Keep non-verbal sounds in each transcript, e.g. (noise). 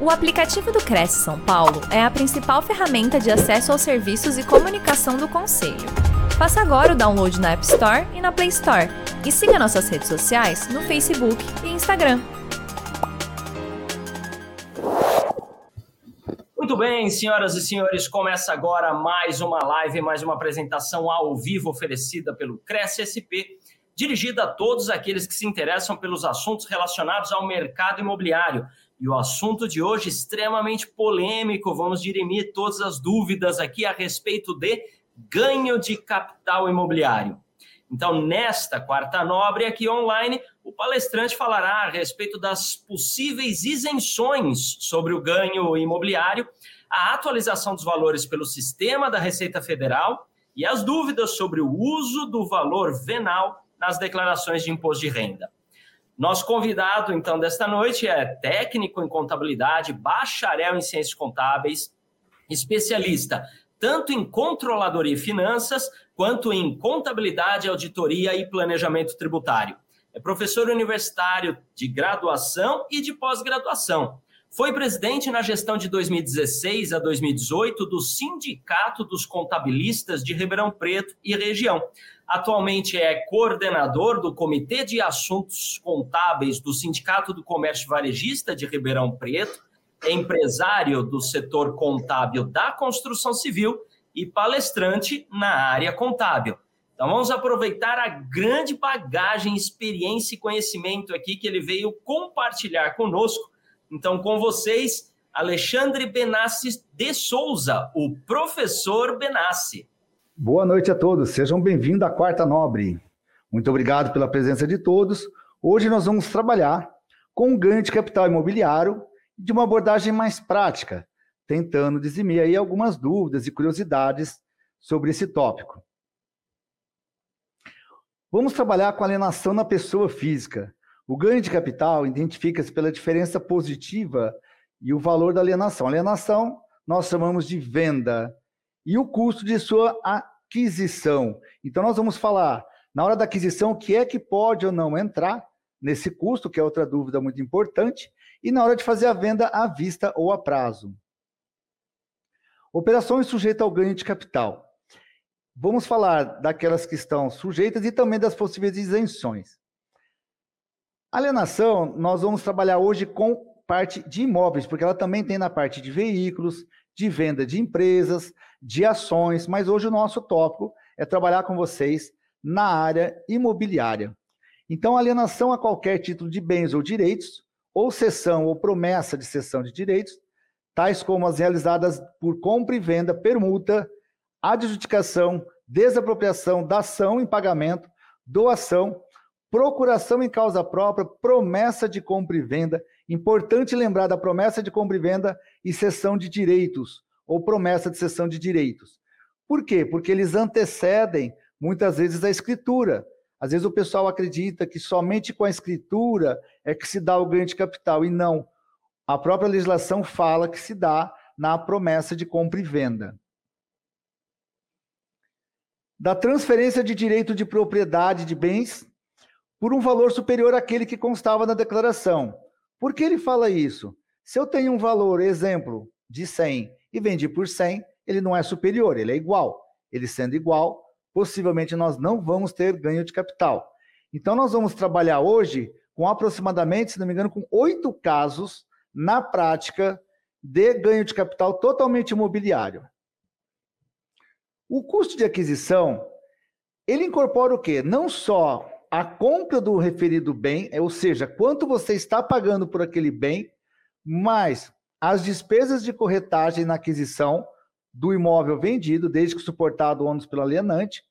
O aplicativo do Cresce São Paulo é a principal ferramenta de acesso aos serviços e comunicação do Conselho. Faça agora o download na App Store e na Play Store. E siga nossas redes sociais no Facebook e Instagram. Muito bem, senhoras e senhores, começa agora mais uma live, mais uma apresentação ao vivo oferecida pelo Cresce SP, dirigida a todos aqueles que se interessam pelos assuntos relacionados ao mercado imobiliário e o assunto de hoje extremamente polêmico, vamos dirimir todas as dúvidas aqui a respeito de ganho de capital imobiliário. Então, nesta quarta nobre aqui online, o palestrante falará a respeito das possíveis isenções sobre o ganho imobiliário, a atualização dos valores pelo sistema da Receita Federal e as dúvidas sobre o uso do valor venal nas declarações de imposto de renda. Nosso convidado, então, desta noite é técnico em contabilidade, bacharel em ciências contábeis, especialista tanto em controladoria e finanças, quanto em contabilidade, auditoria e planejamento tributário. É professor universitário de graduação e de pós-graduação. Foi presidente na gestão de 2016 a 2018 do Sindicato dos Contabilistas de Ribeirão Preto e região. Atualmente é coordenador do Comitê de Assuntos Contábeis do Sindicato do Comércio Varejista de Ribeirão Preto, empresário do setor contábil da construção civil e palestrante na área contábil. Então vamos aproveitar a grande bagagem, experiência e conhecimento aqui que ele veio compartilhar conosco. Então, com vocês, Alexandre Benassi de Souza, o professor Benassi. Boa noite a todos, sejam bem-vindos à Quarta Nobre. Muito obrigado pela presença de todos. Hoje nós vamos trabalhar com o ganho de capital imobiliário de uma abordagem mais prática, tentando dizimir aí algumas dúvidas e curiosidades sobre esse tópico. Vamos trabalhar com alienação na pessoa física. O ganho de capital identifica-se pela diferença positiva e o valor da alienação. Alienação nós chamamos de venda e o custo de sua aquisição. Então, nós vamos falar, na hora da aquisição, o que é que pode ou não entrar nesse custo, que é outra dúvida muito importante, e na hora de fazer a venda à vista ou a prazo. Operações sujeitas ao ganho de capital. Vamos falar daquelas que estão sujeitas e também das possíveis isenções. Alienação, nós vamos trabalhar hoje com parte de imóveis, porque ela também tem na parte de veículos, de venda de empresas, de ações, mas hoje o nosso tópico é trabalhar com vocês na área imobiliária. Então, alienação a qualquer título de bens ou direitos, ou cessão ou promessa de cessão de direitos, tais como as realizadas por compra e venda, permuta, adjudicação, desapropriação, dação em pagamento, doação, procuração em causa própria, promessa de compra e venda. Importante lembrar da promessa de compra e venda e cessão de direitos, ou promessa de cessão de direitos. Por quê? Porque eles antecedem muitas vezes a escritura. Às vezes o pessoal acredita que somente com a escritura é que se dá o ganho de capital, e não. A própria legislação fala que se dá na promessa de compra e venda. Da transferência de direito de propriedade de bens por um valor superior àquele que constava na declaração. Por que ele fala isso? Se eu tenho um valor, exemplo, de 100 e vendi por 100, ele não é superior, ele é igual. Ele sendo igual, possivelmente nós não vamos ter ganho de capital. Então, nós vamos trabalhar hoje com aproximadamente, se não me engano, com oito casos na prática de ganho de capital totalmente imobiliário. O custo de aquisição, ele incorpora o quê? Não só a compra do referido bem, ou seja, quanto você está pagando por aquele bem, mas as despesas de corretagem na aquisição do imóvel vendido, desde que suportado o ônus pelo alienante,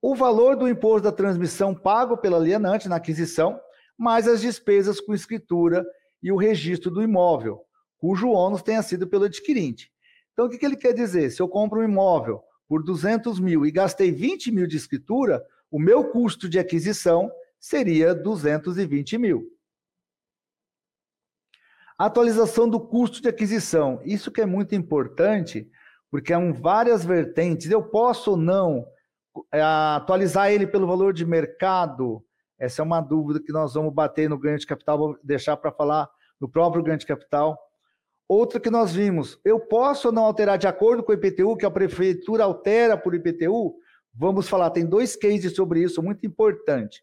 o valor do imposto da transmissão pago pelo alienante na aquisição, mais as despesas com escritura e o registro do imóvel, cujo ônus tenha sido pelo adquirente. Então, o que, ele quer dizer? Se eu compro um imóvel por 200 mil e gastei 20 mil de escritura, o meu custo de aquisição seria 220 mil. Atualização do custo de aquisição. Isso que é muito importante, porque há várias vertentes. Eu posso ou não é, atualizar ele pelo valor de mercado? Essa é uma dúvida que nós vamos bater no ganho de capital, vou deixar para falar no próprio ganho de capital. Outra que nós vimos, eu posso ou não alterar de acordo com o IPTU, que a prefeitura altera por IPTU? Vamos falar, tem dois cases sobre isso, muito importante.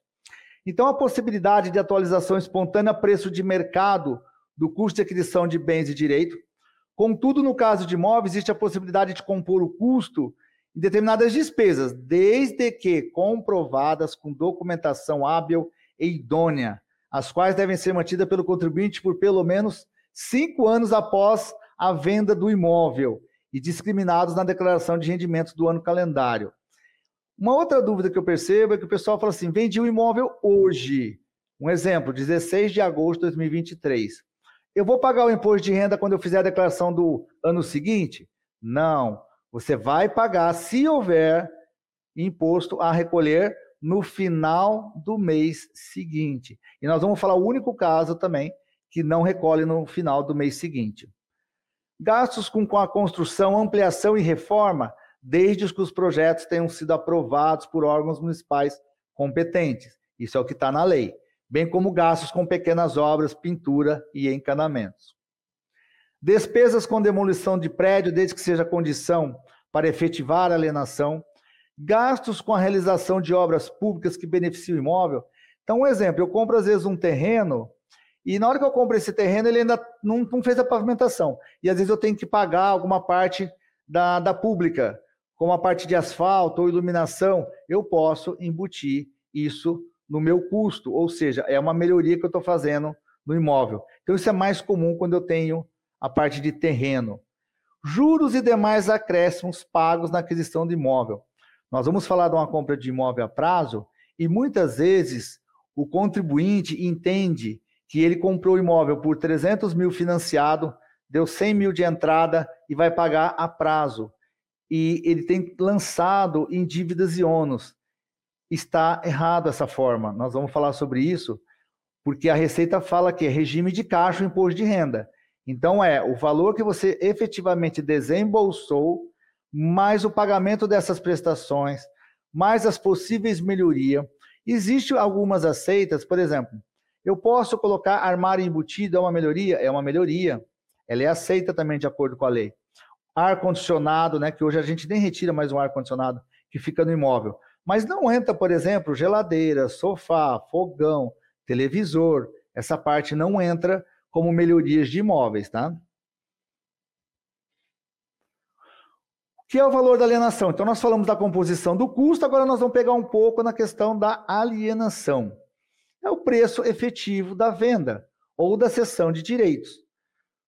Então, a possibilidade de atualização espontânea preço de mercado do custo de aquisição de bens e direito. Contudo, no caso de imóveis, existe a possibilidade de compor o custo em determinadas despesas, desde que comprovadas com documentação hábil e idônea, as quais devem ser mantidas pelo contribuinte por pelo menos cinco anos após a venda do imóvel e discriminados na declaração de rendimentos do ano calendário. Uma outra dúvida que eu percebo é que o pessoal fala assim: vendi o um imóvel hoje. Um exemplo, 16 de agosto de 2023. Eu vou pagar o imposto de renda quando eu fizer a declaração do ano seguinte? Não. Você vai pagar se houver imposto a recolher no final do mês seguinte. E nós vamos falar o único caso também que não recolhe no final do mês seguinte. Gastos com, a construção, ampliação e reforma, desde que os projetos tenham sido aprovados por órgãos municipais competentes. Isso é o que está na lei. Bem como gastos com pequenas obras, pintura e encanamentos. Despesas com demolição de prédio, desde que seja condição para efetivar a alienação, gastos com a realização de obras públicas que beneficiam o imóvel. Então, um exemplo, eu compro às vezes um terreno e na hora que eu compro esse terreno, ele ainda não, não fez a pavimentação. E às vezes eu tenho que pagar alguma parte da, da pública, como a parte de asfalto ou iluminação. Eu posso embutir isso no meu custo, ou seja, é uma melhoria que eu estou fazendo no imóvel. Então, isso é mais comum quando eu tenho a parte de terreno. Juros e demais acréscimos pagos na aquisição de imóvel. Nós vamos falar de uma compra de imóvel a prazo e muitas vezes o contribuinte entende que ele comprou o imóvel por 300 mil financiado, deu 100 mil de entrada e vai pagar a prazo. E ele tem lançado em dívidas e ônus. Está errado essa forma. Nós vamos falar sobre isso, porque a Receita fala que é regime de caixa o imposto de renda. Então é o valor que você efetivamente desembolsou mais o pagamento dessas prestações, mais as possíveis melhorias. Existem algumas aceitas, por exemplo, eu posso colocar armário embutido, é uma melhoria? É uma melhoria. Ela é aceita também de acordo com a lei. Ar-condicionado, né, que hoje a gente nem retira mais um ar-condicionado que fica no imóvel. Mas não entra, por exemplo, geladeira, sofá, fogão, televisor. Essa parte não entra como melhorias de imóveis, tá? que é o valor da alienação? Então, nós falamos da composição do custo, agora nós vamos pegar um pouco na questão da alienação. É o preço efetivo da venda ou da cessão de direitos.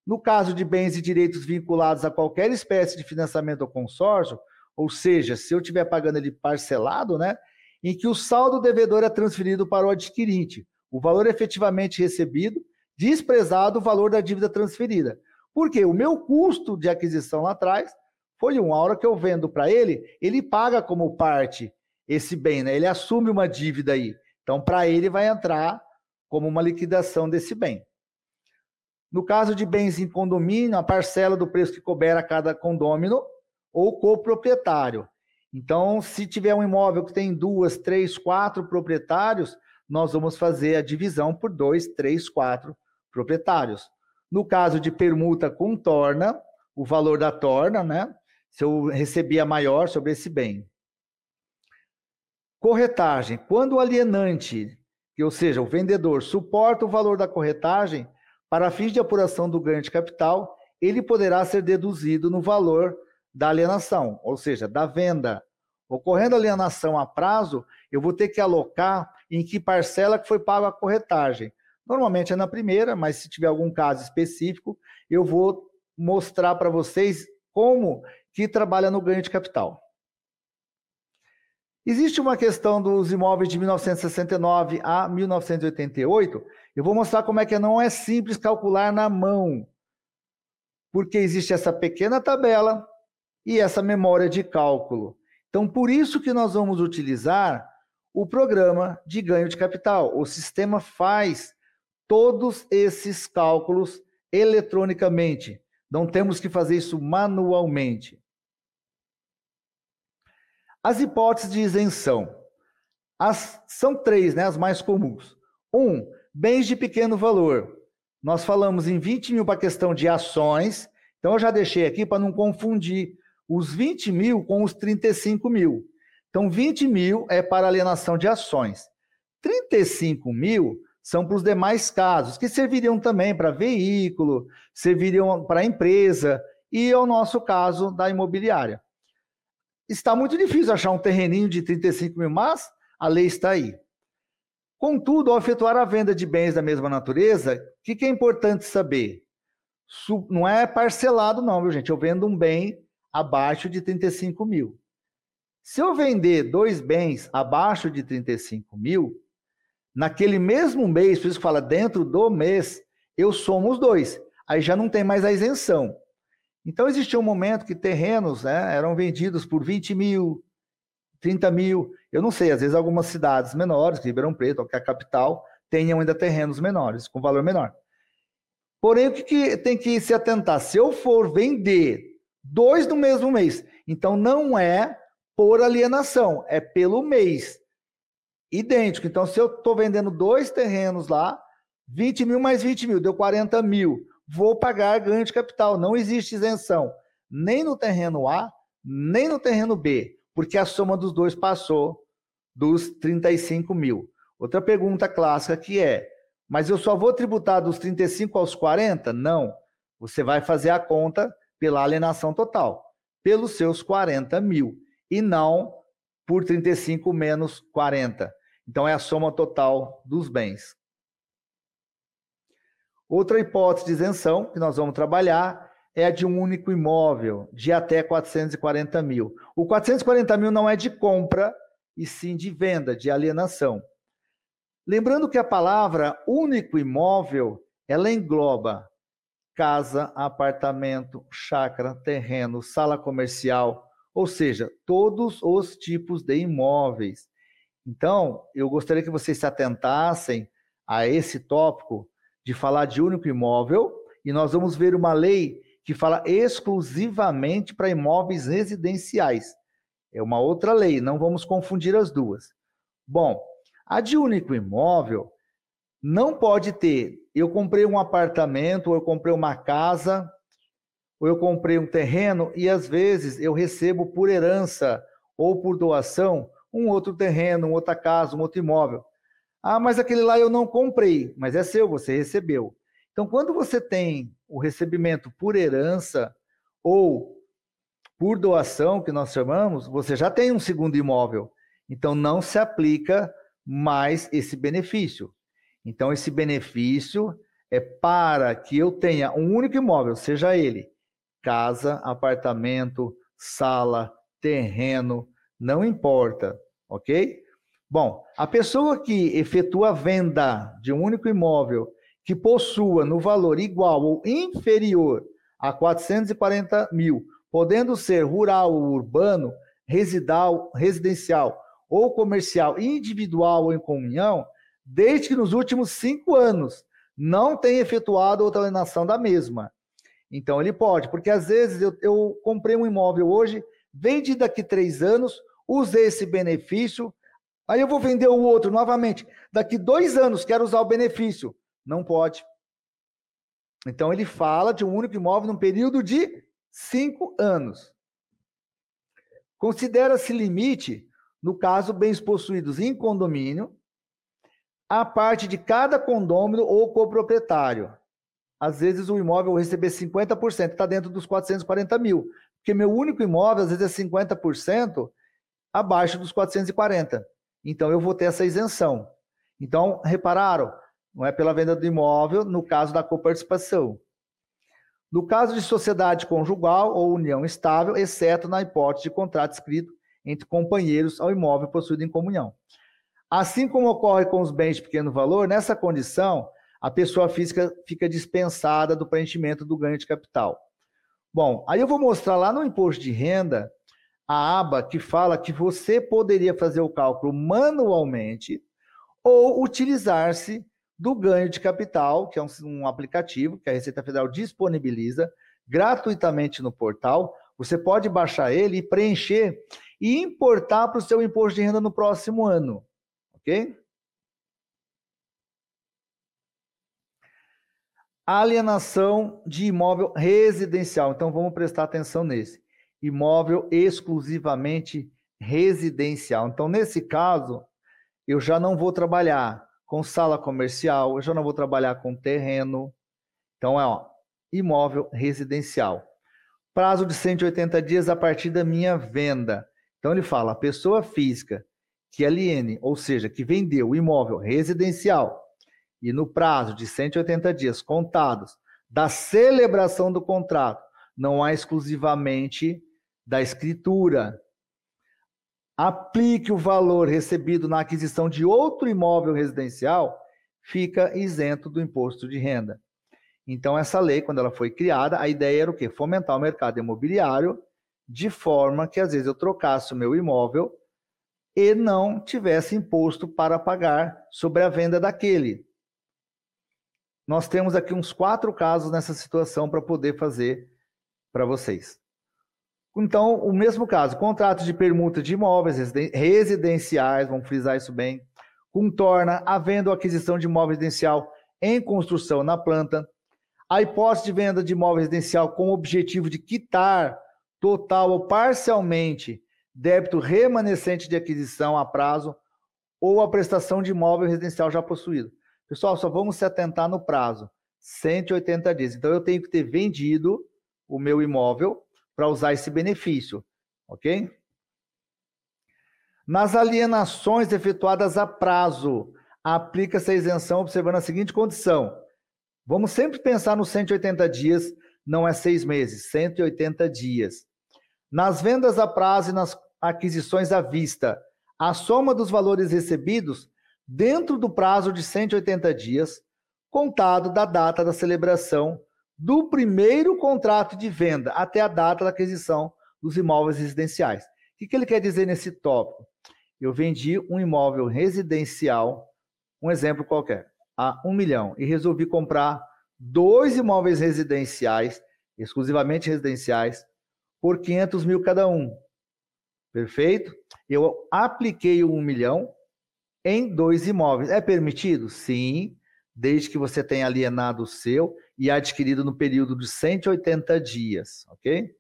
No caso de bens e direitos vinculados a qualquer espécie de financiamento ou consórcio, ou seja, se eu estiver pagando ele parcelado, né, em que o saldo devedor é transferido para o adquirente, o valor efetivamente recebido, desprezado o valor da dívida transferida. Porque o meu custo de aquisição lá atrás foi um. A hora que eu vendo para ele, ele paga como parte esse bem, né? Ele assume uma dívida aí. Então, para ele vai entrar como uma liquidação desse bem. No caso de bens em condomínio, a parcela do preço que couber a cada condômino ou coproprietário. Então, se tiver um imóvel que tem duas, três, quatro proprietários, nós vamos fazer a divisão por dois, três, quatro proprietários. No caso de permuta com torna, o valor da torna, né? se eu recebia maior sobre esse bem. Corretagem. Quando o alienante, ou seja, o vendedor, suporta o valor da corretagem para fins de apuração do ganho de capital, ele poderá ser deduzido no valor da alienação, ou seja, da venda. Ocorrendo alienação a prazo, eu vou ter que alocar em que parcela que foi paga a corretagem. Normalmente é na primeira, mas se tiver algum caso específico, eu vou mostrar para vocês como que trabalha no ganho de capital. Existe uma questão dos imóveis de 1969 a 1988. Eu vou mostrar como é que não é simples calcular na mão, porque existe essa pequena tabela e essa memória de cálculo. Então, por isso que nós vamos utilizar o programa de ganho de capital. O sistema faz todos esses cálculos eletronicamente. Não temos que fazer isso manualmente. As hipóteses de isenção. As, são três, né, as mais comuns. Um, bens de pequeno valor. nós falamos em 20 mil para questão de ações, então eu já deixei aqui para não confundir os 20 mil com os 35 mil. Então, 20 mil é para alienação de ações. 35 mil são para os demais casos, que serviriam também para veículo, serviriam para empresa e é o nosso caso da imobiliária. Está muito difícil achar um terreninho de 35 mil, mas a lei está aí. Contudo, ao efetuar a venda de bens da mesma natureza, o que, é importante saber? Não é parcelado, não, viu, gente? Eu vendo um bem abaixo de 35 mil. Se eu vender dois bens abaixo de 35 mil, naquele mesmo mês, por isso que fala dentro do mês, eu somo os dois. Aí já não tem mais a isenção. Então existia um momento que terrenos né, eram vendidos por 20 mil, 30 mil. Eu não sei, às vezes algumas cidades menores, Ribeirão Preto, que é a capital, tenham ainda terrenos menores, com valor menor. Porém, o que, que tem que se atentar? Se eu for vender dois no mesmo mês, então não é por alienação, é pelo mês. Idêntico. Então, se eu estou vendendo dois terrenos lá, 20 mil mais 20 mil, deu 40 mil. Vou pagar ganho de capital. Não existe isenção, nem no terreno A, nem no terreno B, porque a soma dos dois passou dos 35 mil. Outra pergunta clássica que é: mas eu só vou tributar dos 35 aos 40? Não. Você vai fazer a conta pela alienação total, pelos seus 40 mil e não por 35 menos 40. Então, é a soma total dos bens. Outra hipótese de isenção que nós vamos trabalhar é a de um único imóvel, de até 440 mil. O 440 mil não é de compra, e sim de venda, de alienação. Lembrando que a palavra único imóvel, ela engloba casa, apartamento, chácara, terreno, sala comercial, ou seja, todos os tipos de imóveis. Então, eu gostaria que vocês se atentassem a esse tópico de falar de único imóvel, e nós vamos ver uma lei que fala exclusivamente para imóveis residenciais. É uma outra lei, não vamos confundir as duas. Bom, a de único imóvel não pode ter. Eu comprei um apartamento, ou eu comprei uma casa, ou eu comprei um terreno e às vezes eu recebo por herança ou por doação um outro terreno, uma outra casa, um outro imóvel. Ah, mas aquele lá eu não comprei, mas é seu, você recebeu. Então, quando você tem o recebimento por herança ou por doação, que nós chamamos, você já tem um segundo imóvel. Então, não se aplica mais esse benefício. Então, esse benefício é para que eu tenha um único imóvel, seja ele casa, apartamento, sala, terreno, não importa, ok? Bom, a pessoa que efetua a venda de um único imóvel que possua no valor igual ou inferior a 440 mil, podendo ser rural ou urbano, residual, residencial ou comercial, individual ou em comunhão, desde que nos últimos cinco anos não tenha efetuado outra alienação da mesma. Então ele pode, porque às vezes eu, eu comprei um imóvel hoje, vendi daqui três anos, usei esse benefício, aí eu vou vender o outro novamente. Daqui dois anos quero usar o benefício. Não pode. Então ele fala de um único imóvel num período de cinco anos. Considera-se limite, no caso, bens possuídos em condomínio, a parte de cada condômino ou coproprietário às vezes o imóvel eu receber 50%, está dentro dos 440 mil. Porque meu único imóvel, às vezes, é 50% abaixo dos 440. Então, eu vou ter essa isenção. Então, repararam? Não é pela venda do imóvel, no caso da coparticipação. No caso de sociedade conjugal ou união estável, exceto na hipótese de contrato escrito entre companheiros ao imóvel possuído em comunhão. Assim como ocorre com os bens de pequeno valor, nessa condição, a pessoa física fica dispensada do preenchimento do ganho de capital. Bom, aí eu vou mostrar lá no imposto de renda a aba que fala que você poderia fazer o cálculo manualmente ou utilizar-se do ganho de capital, que é um, um, aplicativo que a Receita Federal disponibiliza gratuitamente no portal. Você pode baixar ele preencher e importar para o seu imposto de renda no próximo ano, ok? Alienação de imóvel residencial. Então vamos prestar atenção nesse. Imóvel exclusivamente residencial. Então, nesse caso, eu já não vou trabalhar com sala comercial, eu já não vou trabalhar com terreno. Então, é ó, imóvel residencial. Prazo de 180 dias a partir da minha venda. Então, ele fala: pessoa física que aliene, ou seja, que vendeu o imóvel residencial e no prazo de 180 dias contados da celebração do contrato, não há exclusivamente da escritura, aplique o valor recebido na aquisição de outro imóvel residencial, fica isento do imposto de renda. Então, essa lei, quando ela foi criada, a ideia era o quê? Fomentar o mercado imobiliário de forma que, às vezes, eu trocasse o meu imóvel e não tivesse imposto para pagar sobre a venda daquele. Nós temos aqui uns quatro casos nessa situação para poder fazer para vocês. Então, o mesmo caso, contratos de permuta de imóveis residenciais, vamos frisar isso bem, contorna a venda ou aquisição de imóvel residencial em construção na planta, a hipótese de venda de imóvel residencial com o objetivo de quitar total ou parcialmente débito remanescente de aquisição a prazo ou a prestação de imóvel residencial já possuído. Pessoal, só vamos se atentar no prazo, 180 dias. Então eu tenho que ter vendido o meu imóvel para usar esse benefício, ok? Nas alienações efetuadas a prazo, aplica-se a isenção observando a seguinte condição. Vamos sempre pensar nos 180 dias, não é seis meses, 180 dias. Nas vendas a prazo e nas aquisições à vista, a soma dos valores recebidos dentro do prazo de 180 dias, contado da data da celebração do primeiro contrato de venda até a data da aquisição dos imóveis residenciais. O que, ele quer dizer nesse tópico? Eu vendi um imóvel residencial, um exemplo qualquer, a um milhão, e resolvi comprar dois imóveis residenciais, exclusivamente residenciais, por 500 mil cada um. Perfeito? Eu apliquei um milhão em dois imóveis. É permitido? Sim, desde que você tenha alienado o seu e adquirido no período de 180 dias, ok?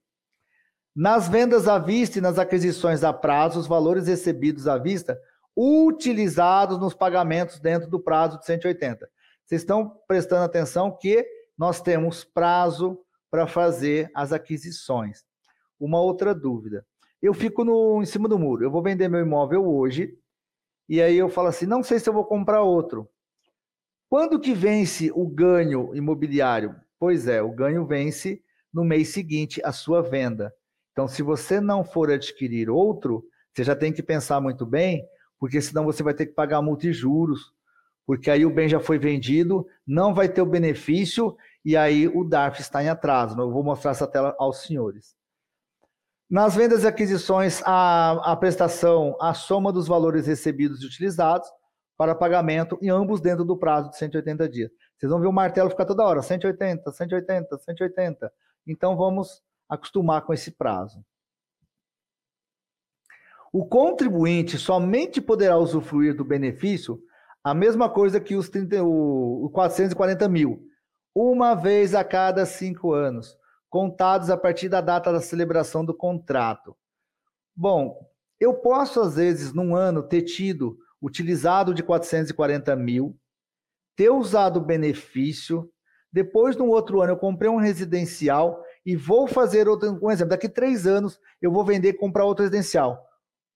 Nas vendas à vista e nas aquisições a prazo, os valores recebidos à vista utilizados nos pagamentos dentro do prazo de 180. Vocês estão prestando atenção que nós temos prazo para fazer as aquisições. Uma outra dúvida. Eu fico no, em cima do muro. Eu vou vender meu imóvel hoje e aí eu falo assim, não sei se eu vou comprar outro. Quando que vence o ganho imobiliário? Pois é, o ganho vence no mês seguinte a sua venda. Então, se você não for adquirir outro, você já tem que pensar muito bem, porque senão você vai ter que pagar multa e juros, porque aí o bem já foi vendido, não vai ter o benefício e aí o DARF está em atraso. Eu vou mostrar essa tela aos senhores. Nas vendas e aquisições, a, a prestação, a soma dos valores recebidos e utilizados, para pagamento e ambos dentro do prazo de 180 dias. Vocês vão ver o martelo ficar toda hora, 180, 180, 180. Então vamos acostumar com esse prazo. O contribuinte somente poderá usufruir do benefício a mesma coisa que os 30, o, 440 mil, uma vez a cada cinco anos, contados a partir da data da celebração do contrato. Bom, eu posso, às vezes, num ano, ter tido utilizado de 440 mil, ter usado o benefício, depois, no outro ano, eu comprei um residencial e vou fazer outro, um exemplo, daqui três anos eu vou vender e comprar outro residencial.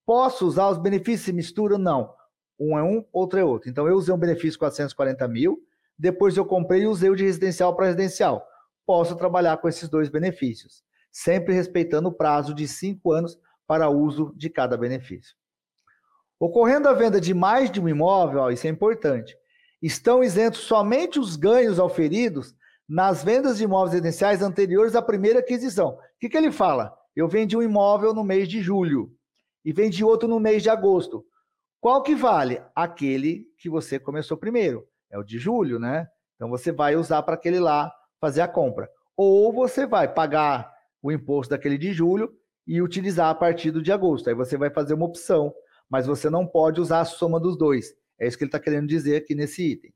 Posso usar os benefícios se misturam? Não. Um é um, outro é outro. Então, eu usei um benefício de 440 mil, depois eu comprei e usei o de residencial para residencial. Posso trabalhar com esses dois benefícios, sempre respeitando o prazo de cinco anos para uso de cada benefício. Ocorrendo a venda de mais de um imóvel, ó, isso é importante, estão isentos somente os ganhos auferidos nas vendas de imóveis residenciais anteriores à primeira aquisição. O que, que ele fala? Eu vendi um imóvel no mês de julho e vendi outro no mês de agosto. Qual que vale? Aquele que você começou primeiro. É o de julho, né? Então você vai usar para aquele lá fazer a compra. Ou você vai pagar o imposto daquele de julho e utilizar a partir do de agosto. Aí você vai fazer uma opção mas você não pode usar a soma dos dois. É isso que ele está querendo dizer aqui nesse item.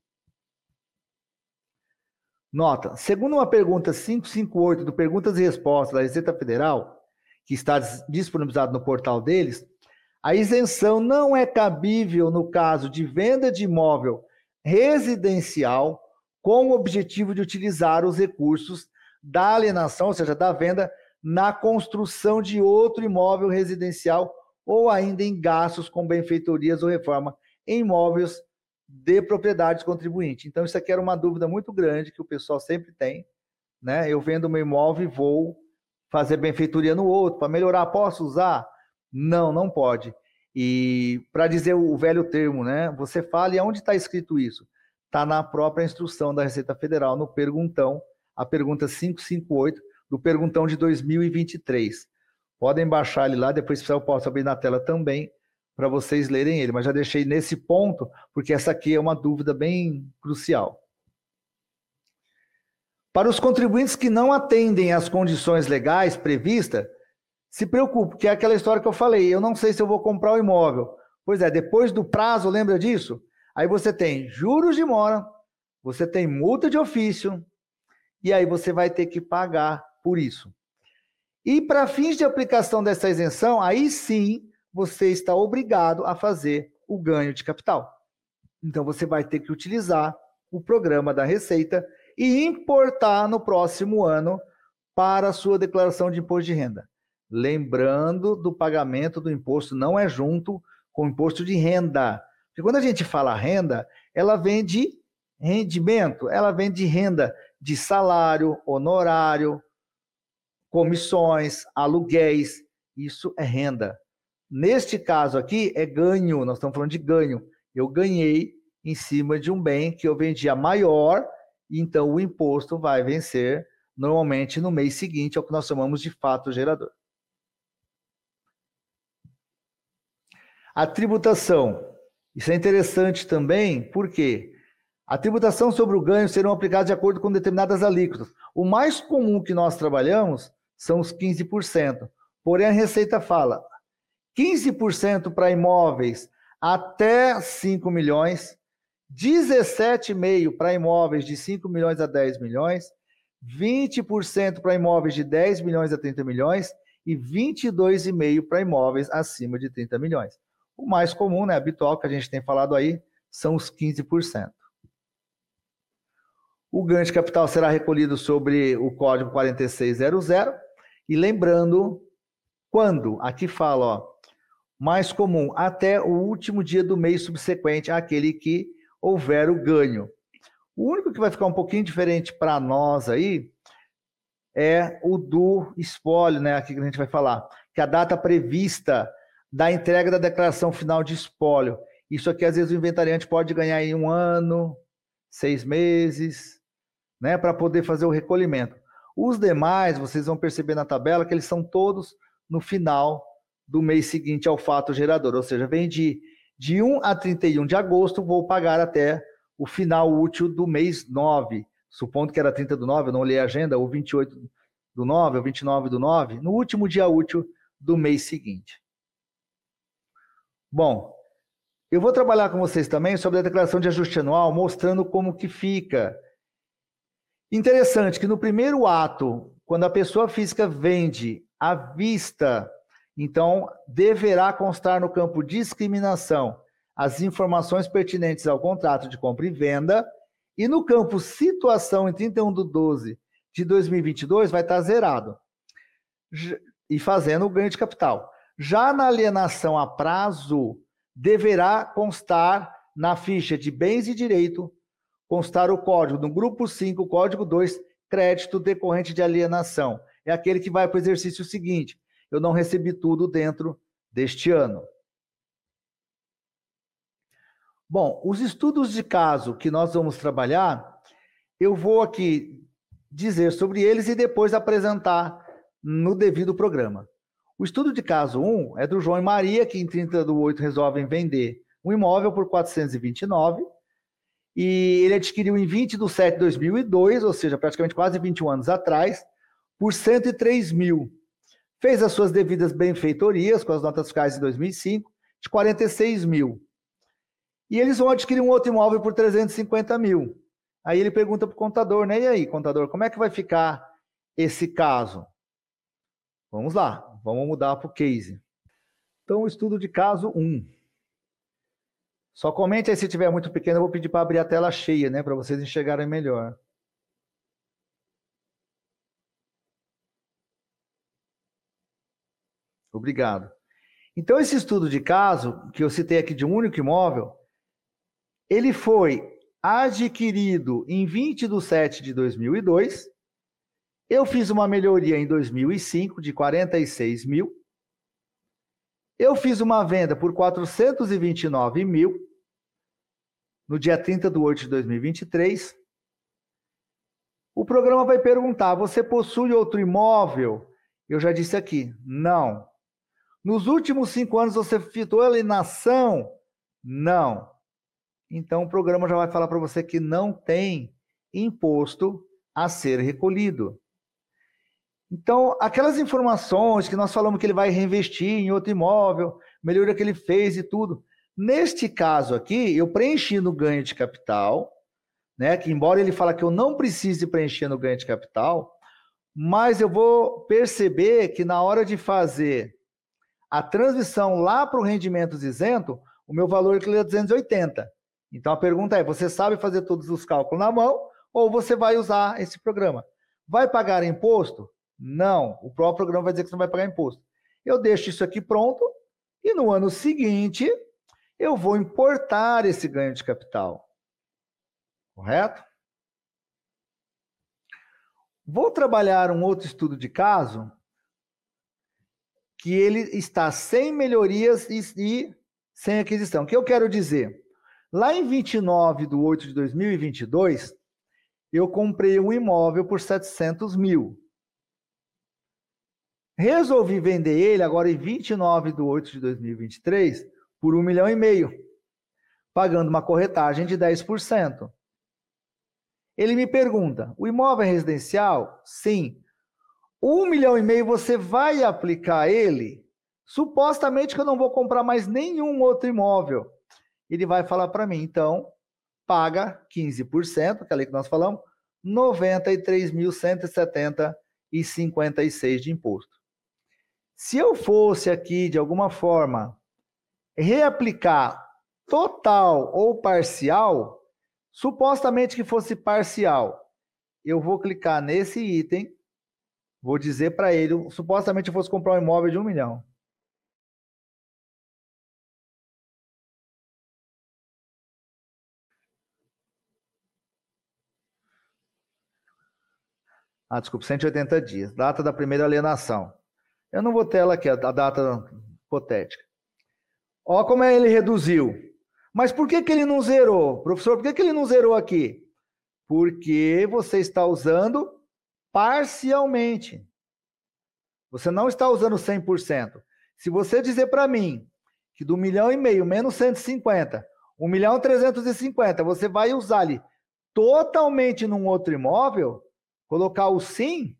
Nota: segundo uma pergunta 558 do Perguntas e Respostas da Receita Federal, que está disponibilizado no portal deles, a isenção não é cabível no caso de venda de imóvel residencial com o objetivo de utilizar os recursos da alienação, ou seja, da venda, na construção de outro imóvel residencial ou ainda em gastos com benfeitorias ou reforma em imóveis de propriedade contribuinte. Então, isso aqui era uma dúvida muito grande que o pessoal sempre tem. Né? Eu vendo meu imóvel e vou fazer benfeitoria no outro para melhorar. Posso usar? Não, não pode. E para dizer o velho termo, né? Você fala e onde está escrito isso? Está na própria instrução da Receita Federal, no perguntão, a pergunta 558 do perguntão de 2023. Podem baixar ele lá, depois se eu posso abrir na tela também para vocês lerem ele, mas já deixei nesse ponto, porque essa aqui é uma dúvida bem crucial. Para os contribuintes que não atendem às condições legais previstas, se preocupe, que é aquela história que eu falei, eu não sei se eu vou comprar o imóvel. Pois é, depois do prazo, lembra disso? Aí você tem juros de mora, você tem multa de ofício, e aí você vai ter que pagar por isso. E para fins de aplicação dessa isenção, aí sim você está obrigado a fazer o ganho de capital. Então você vai ter que utilizar o programa da Receita e importar no próximo ano para a sua declaração de imposto de renda. Lembrando do pagamento do imposto não é junto com o imposto de renda. Porque quando a gente fala renda, ela vem de rendimento, ela vem de renda de salário, honorário, comissões, aluguéis. Isso é renda. Neste caso aqui, é ganho, nós estamos falando de ganho. Eu ganhei em cima de um bem que eu vendia maior, então o imposto vai vencer normalmente no mês seguinte, é o que nós chamamos de fato gerador. A tributação. Isso é interessante também, porque a tributação sobre o ganho serão aplicadas de acordo com determinadas alíquotas. O mais comum que nós trabalhamos são os 15%. Porém, a Receita fala, 15% para imóveis até 5 milhões, 17,5% para imóveis de 5 milhões a 10 milhões, 20% para imóveis de 10 milhões a 30 milhões e 22,5% para imóveis acima de 30 milhões. O mais comum, né, habitual que a gente tem falado aí, são os 15%. O ganho de capital será recolhido sobre o código 4600 e lembrando quando, aqui fala, ó, mais comum, até o último dia do mês subsequente àquele que houver o ganho. O único que vai ficar um pouquinho diferente para nós aí é o do espólio, né? Aqui que a gente vai falar, que a data prevista da entrega da declaração final de espólio. Isso aqui, às vezes, o inventariante pode ganhar em um ano, seis meses, né? Para poder fazer o recolhimento. Os demais, vocês vão perceber na tabela que eles são todos no final do mês seguinte ao fato gerador, ou seja, vem de, de 1 a 31 de agosto, vou pagar até o final útil do mês 9, supondo que era 30 do 9, eu não olhei a agenda, ou 28 do 9, ou 29 do 9, no último dia útil do mês seguinte. Bom, eu vou trabalhar com vocês também sobre a declaração de ajuste anual, mostrando como que fica. Interessante que no primeiro ato, quando a pessoa física vende à vista então, deverá constar no campo discriminação as informações pertinentes ao contrato de compra e venda, e no campo situação em 31 de 12 de 2022 vai estar zerado, e fazendo o ganho de capital. Já na alienação a prazo, deverá constar na ficha de bens e direito, constar o código no grupo 5, código 2, crédito decorrente de alienação. É aquele que vai para o exercício seguinte eu não recebi tudo dentro deste ano. Bom, os estudos de caso que nós vamos trabalhar, eu vou aqui dizer sobre eles e depois apresentar no devido programa. O estudo de caso 1 é do João e Maria, que em 30 do 8 resolvem vender um imóvel por 429 e ele adquiriu em 20 de 7 de 2002, ou seja, praticamente quase 21 anos atrás, por 103 mil fez as suas devidas benfeitorias com as notas fiscais de 2005, de 46 mil. E eles vão adquirir um outro imóvel por 350 mil. Aí ele pergunta para o contador, né? E aí, contador, como é que vai ficar esse caso? Vamos lá, vamos mudar para o case. Então, estudo de caso 1. Só comente aí se tiver muito pequeno, eu vou pedir para abrir a tela cheia, né? Para vocês enxergarem melhor. Obrigado. Então, esse estudo de caso, que eu citei aqui de um único imóvel, ele foi adquirido em 20 de 7 de 2002. Eu fiz uma melhoria em 2005 de 46 mil. Eu fiz uma venda por 429 mil no dia 30 de 8 de 2023. O programa vai perguntar: você possui outro imóvel? Eu já disse aqui, não. Nos últimos cinco anos você fitou alienação? Não. Então o programa já vai falar para você que não tem imposto a ser recolhido. Então, aquelas informações que nós falamos que ele vai reinvestir em outro imóvel, melhoria que ele fez e tudo. Neste caso aqui, eu preenchi no ganho de capital, né? Que embora ele fala que eu não precise preencher no ganho de capital, mas eu vou perceber que na hora de fazer a transmissão lá para o rendimentos isento, o meu valor é 280. Então a pergunta é: você sabe fazer todos os cálculos na mão ou você vai usar esse programa? Vai pagar imposto? Não. O próprio programa vai dizer que você não vai pagar imposto. Eu deixo isso aqui pronto e no ano seguinte eu vou importar esse ganho de capital. Correto? Vou trabalhar um outro estudo de caso que ele está sem melhorias e, e sem aquisição. O que eu quero dizer? Lá em 29 de 8 de 2022, eu comprei um imóvel por 700 mil. Resolvi vender ele agora em 29 de 8 de 2023 por um milhão e meio, pagando uma corretagem de 10%. Ele me pergunta: o imóvel é residencial? Sim. Um milhão e meio você vai aplicar ele? Supostamente que eu não vou comprar mais nenhum outro imóvel. Ele vai falar para mim, então, paga 15%, que é que nós falamos, 93.170,56 de imposto. Se eu fosse aqui, de alguma forma, reaplicar total ou parcial, supostamente que fosse parcial, eu vou clicar nesse item Vou dizer para ele, supostamente eu fosse comprar um imóvel de um milhão. Ah, desculpa, 180 dias. Data da primeira alienação. Eu não vou ter ela aqui, a data hipotética. Ó como é ele reduziu. Mas por que, que ele não zerou? Professor, por que, que ele não zerou aqui? Porque você está usando parcialmente. Você não está usando 100%. Se você dizer para mim que do milhão e meio menos 150, 1 milhão 350, você vai usar ali totalmente num outro imóvel, colocar o sim,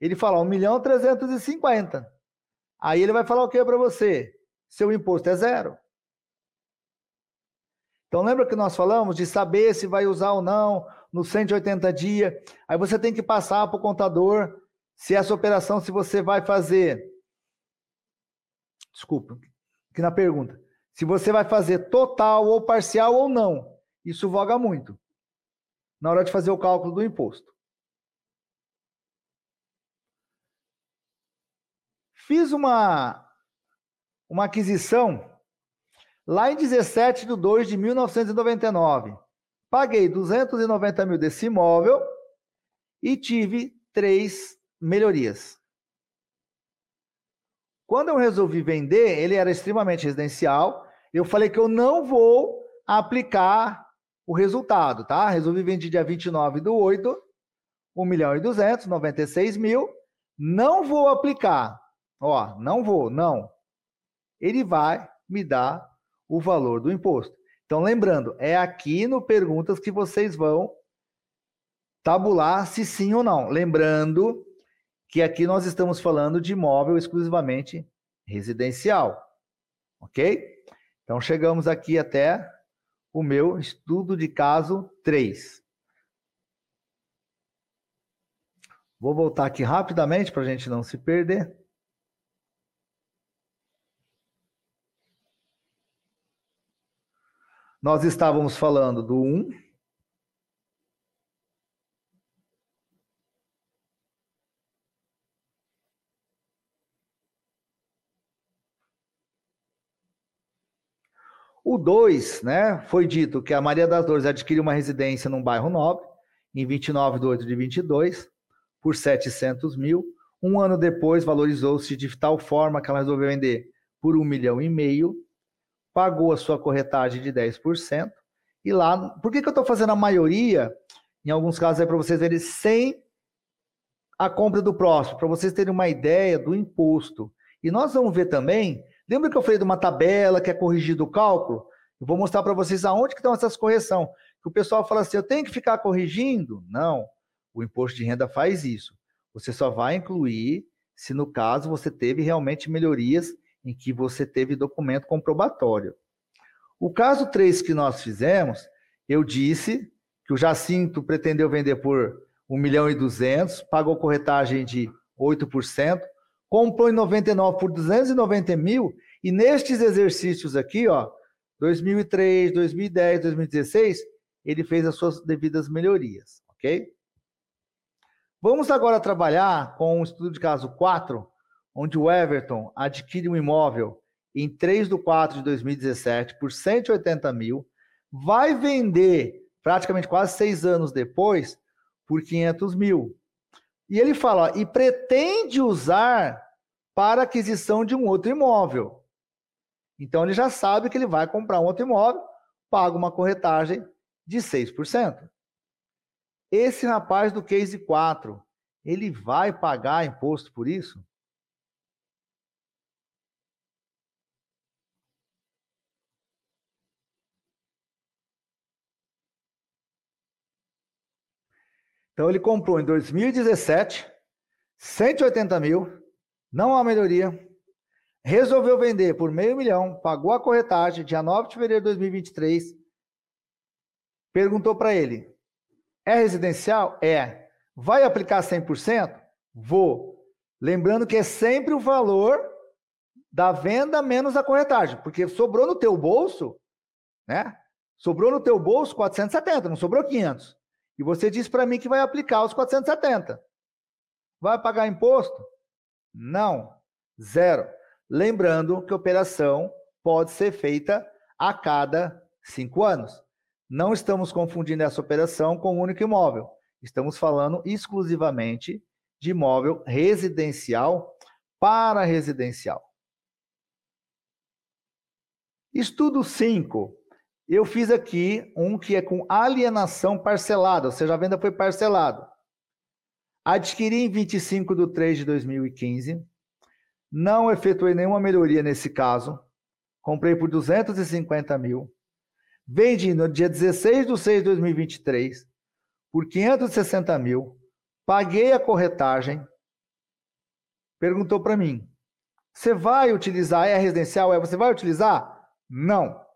ele fala 1 milhão 350. Aí ele vai falar o que para você? Seu imposto é zero. Então lembra que nós falamos de saber se vai usar ou não, nos 180 dias. Aí você tem que passar para o contador se essa operação, se você vai fazer. Desculpa, aqui na pergunta. Se você vai fazer total ou parcial ou não. Isso voga muito na hora de fazer o cálculo do imposto. Fiz uma, uma aquisição lá em 17 de 2 de 1999. Paguei 290 mil desse imóvel e tive três melhorias. Quando eu resolvi vender, ele era extremamente residencial. Eu falei que eu não vou aplicar o resultado, tá? Resolvi vender dia 29 do 8, 1 milhão e 200, 96 mil. Não vou aplicar. Ó, não vou, não. Ele vai me dar o valor do imposto. Então, lembrando, é aqui no Perguntas que vocês vão tabular se sim ou não. Lembrando que aqui nós estamos falando de imóvel exclusivamente residencial. Ok? Então, chegamos aqui até o meu estudo de caso 3. Vou voltar aqui rapidamente para a gente não se perder. Nós estávamos falando do 1. O 2, né, foi dito que a Maria das Dores adquiriu uma residência num bairro nobre, em 29 de 8 de 22, por 700 mil. Um ano depois, valorizou-se de tal forma que ela resolveu vender por um milhão e meio, pagou a sua corretagem de 10%, e lá. Por que, que eu estou fazendo a maioria? Em alguns casos é para vocês verem sem a compra do próximo, para vocês terem uma ideia do imposto. E nós vamos ver também. Lembra que eu falei de uma tabela que é corrigido o cálculo? Eu vou mostrar para vocês aonde que estão essas correções. Que o pessoal fala assim, eu tenho que ficar corrigindo? Não. O imposto de renda faz isso. Você só vai incluir se no caso você teve realmente melhorias em que você teve documento comprobatório. O caso 3 que nós fizemos, eu disse que o Jacinto pretendeu vender por 1 milhão e 200, pagou corretagem de 8%, comprou em 99 por 290 mil, e nestes exercícios aqui, ó, 2003, 2010, 2016, ele fez as suas devidas melhorias, ok? Vamos agora trabalhar com o estudo de caso 4, onde o Everton adquire um imóvel em 3 de 4 de 2017 por 180 mil, vai vender praticamente quase seis anos depois por 500 mil. E ele fala, e pretende usar para aquisição de um outro imóvel. Então ele já sabe que ele vai comprar um outro imóvel, paga uma corretagem de 6%. Esse rapaz do case 4, ele vai pagar imposto por isso? Então ele comprou em 2017 180 mil, não há melhoria, resolveu vender por meio milhão, pagou a corretagem, dia 9 de fevereiro de 2023, perguntou para ele, é residencial? É. Vai aplicar 100%? Vou. Lembrando que é sempre o valor da venda menos a corretagem, porque sobrou no teu bolso, né? Sobrou no teu bolso 470, não sobrou 500. E você diz para mim que vai aplicar os 470. Vai pagar imposto? Não. Zero. Lembrando que a operação pode ser feita a cada cinco anos. Não estamos confundindo essa operação com o único imóvel. Estamos falando exclusivamente de imóvel residencial para residencial. Estudo 5. Eu fiz aqui um que é com alienação parcelada, ou seja, a venda foi parcelada. Adquiri em 25 de 3 de 2015. Não efetuei nenhuma melhoria nesse caso. Comprei por 250 mil. Vendi no dia 16 de 6 de 2023 por 560 mil. Paguei a corretagem. Perguntou para mim: você vai utilizar? É residencial? É? Você vai utilizar? Não.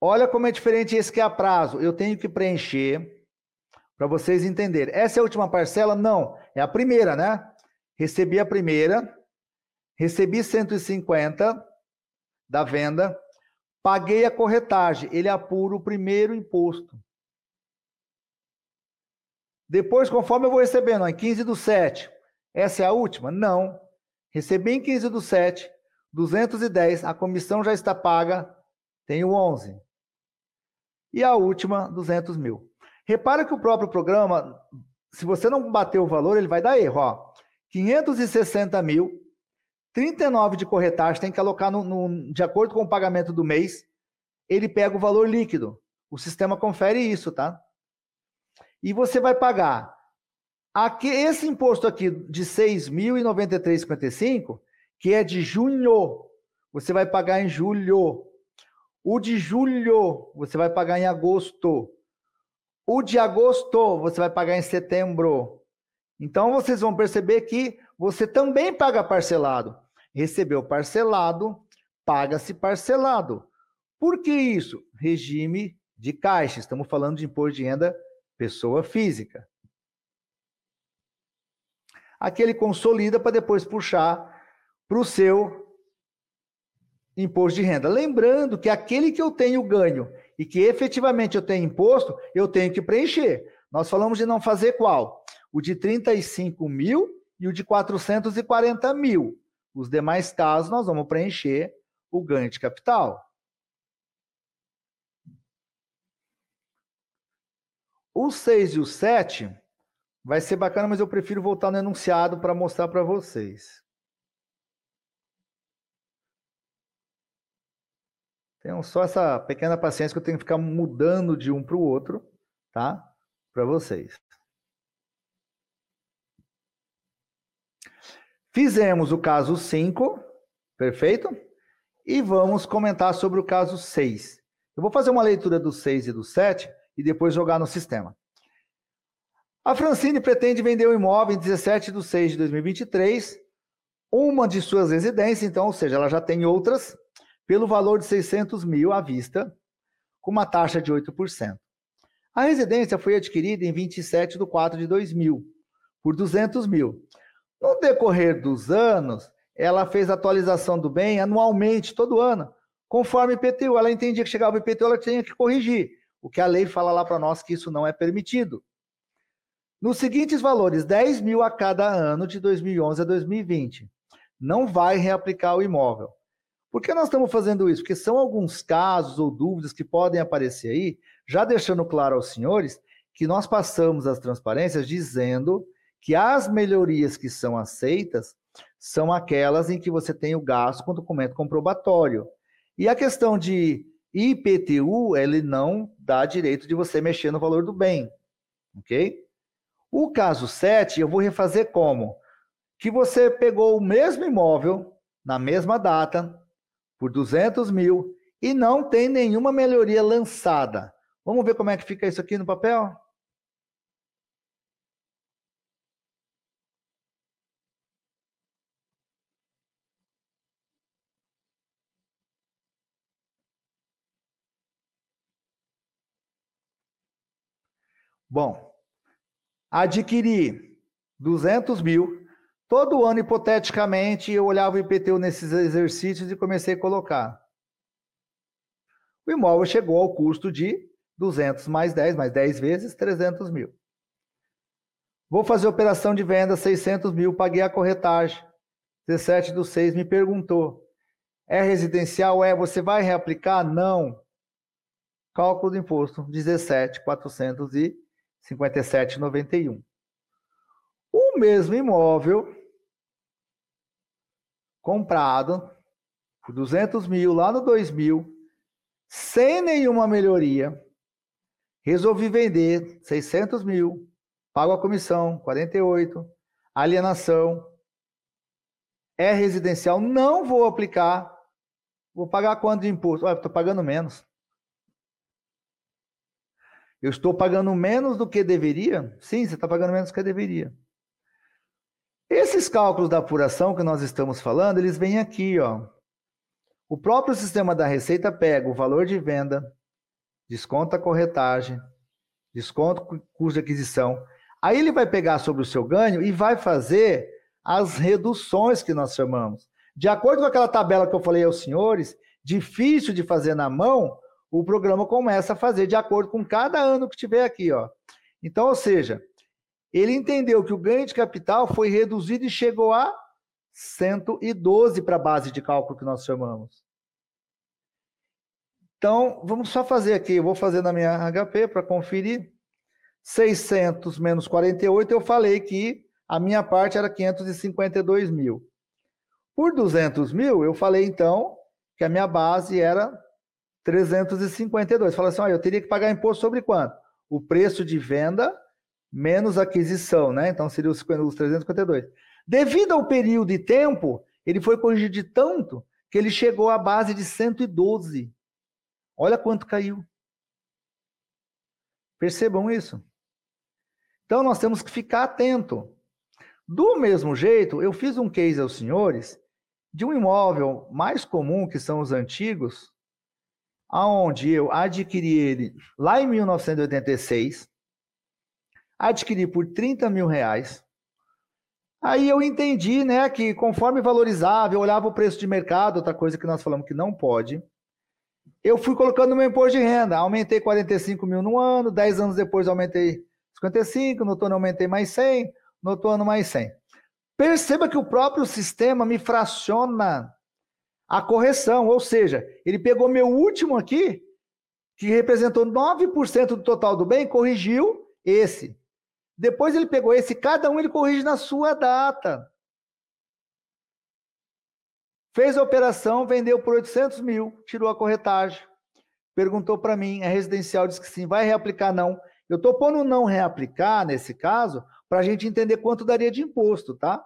Olha como é diferente esse que é a prazo. Eu tenho que preencher para vocês entenderem. Essa é a última parcela? Não. É a primeira, né? Recebi a primeira. Recebi 150 da venda. Paguei a corretagem, ele apura o primeiro imposto. Depois, conforme eu vou recebendo, em 15 do 7, essa é a última? Não. Recebi em 15 do 7, 210, a comissão já está paga, tenho 11. E a última, 200 mil. Repara que o próprio programa, se você não bater o valor, ele vai dar erro. Ó. 560 mil 39 de corretagem tem que alocar no, no, de acordo com o pagamento do mês, ele pega o valor líquido. O sistema confere isso, tá? E você vai pagar aqui, esse imposto aqui de 6.093,55, que é de junho, você vai pagar em julho. O de julho, você vai pagar em agosto. O de agosto, você vai pagar em setembro. Então, vocês vão perceber que você também paga parcelado recebeu parcelado, paga-se parcelado. Por que isso? Regime de caixa. Estamos falando de imposto de renda pessoa física. aqui ele consolida para depois puxar para o seu imposto de renda. Lembrando que aquele que eu tenho ganho e que efetivamente eu tenho imposto, eu tenho que preencher. Nós falamos de não fazer qual? O de 35 mil e o de 440 mil. Os demais casos, nós vamos preencher o ganho de capital. O 6 e o 7 vai ser bacana, mas eu prefiro voltar no enunciado para mostrar para vocês. Tenham só essa pequena paciência que eu tenho que ficar mudando de um para o outro, tá? Para vocês. Fizemos o caso 5, perfeito? E vamos comentar sobre o caso 6. Eu vou fazer uma leitura do 6 e do 7 e depois jogar no sistema. A Francine pretende vender o imóvel em 17 de 6 de 2023, uma de suas residências, então, ou seja, ela já tem outras, pelo valor de 600 mil à vista, com uma taxa de 8%. A residência foi adquirida em 27 de 4 de 2000, por 200 mil. No decorrer dos anos, ela fez atualização do bem anualmente, todo ano, conforme IPTU. Ela entendia que chegava o IPTU, ela tinha que corrigir, o que a lei fala lá para nós que isso não é permitido. Nos seguintes valores, 10 mil a cada ano de 2011 a 2020. Não vai reaplicar o imóvel. Por que nós estamos fazendo isso? Porque são alguns casos ou dúvidas que podem aparecer aí, já deixando claro aos senhores que nós passamos as transparências dizendo que as melhorias que são aceitas são aquelas em que você tem o gasto com documento comprobatório. E a questão de IPTU, ele não dá direito de você mexer no valor do bem, ok? O caso 7, eu vou refazer como? Que você pegou o mesmo imóvel, na mesma data, por 200 mil e não tem nenhuma melhoria lançada. Vamos ver como é que fica isso aqui no papel? Bom, adquiri 200 mil Todo ano, hipoteticamente, eu olhava o IPTU nesses exercícios e comecei a colocar. O imóvel chegou ao custo de 200 mais 10, mais 10 vezes, 300 mil. Vou fazer operação de venda, 600 mil, paguei a corretagem. 17 do 6 me perguntou, é residencial? É, você vai reaplicar? Não. Cálculo do imposto, 17, 457,91. O mesmo imóvel comprado por 200 mil lá no 2000, sem nenhuma melhoria. Resolvi vender 600 mil, pago a comissão, 48, alienação, é residencial, não vou aplicar. Vou pagar quanto de imposto? Estou pagando menos. Eu estou pagando menos do que deveria? Sim, você está pagando menos do que deveria. Esses cálculos da apuração que nós estamos falando, eles vêm aqui, ó. O próprio sistema da Receita pega o valor de venda, desconta a corretagem, desconta o custo de aquisição. Aí ele vai pegar sobre o seu ganho e vai fazer as reduções que nós chamamos. De acordo com aquela tabela que eu falei aos senhores, difícil de fazer na mão, o programa começa a fazer de acordo com cada ano que tiver aqui, ó. Então, ou seja, ele entendeu que o ganho de capital foi reduzido e chegou a 112 para a base de cálculo que nós chamamos. Então, vamos só fazer aqui, eu vou fazer na minha HP para conferir. 600 menos 48, eu falei que a minha parte era 552 mil. Por 200 mil, eu falei então que a minha base era 352. Falei assim, eu teria que pagar imposto sobre quanto? O preço de venda menos aquisição, né? Então seria os, os 352. Devido ao período de tempo, ele foi corrigido de tanto que ele chegou à base de 112. Olha quanto caiu. Percebam isso. Então nós temos que ficar atento. Do mesmo jeito, eu fiz um case aos senhores de um imóvel mais comum, que são os antigos, aonde eu adquiri ele lá em 1986, adquiri por 30 mil reais. Aí eu entendi, né, que conforme valorizava, eu olhava o preço de mercado, outra coisa que nós falamos que não pode. Eu fui colocando meu imposto de renda, aumentei 45 mil no ano, 10 anos depois aumentei 55, no outro ano aumentei mais 100, no outro ano mais 100. Perceba que o próprio sistema me fraciona a correção, ou seja, ele pegou meu último aqui, que representou 9% do total do bem, corrigiu esse. Depois ele pegou esse, cada um ele corrige na sua data. Fez a operação, vendeu por 800 mil, tirou a corretagem. Perguntou para mim, é residencial, disse que sim, vai reaplicar não. Eu estou pondo não reaplicar, nesse caso, para a gente entender quanto daria de imposto, tá?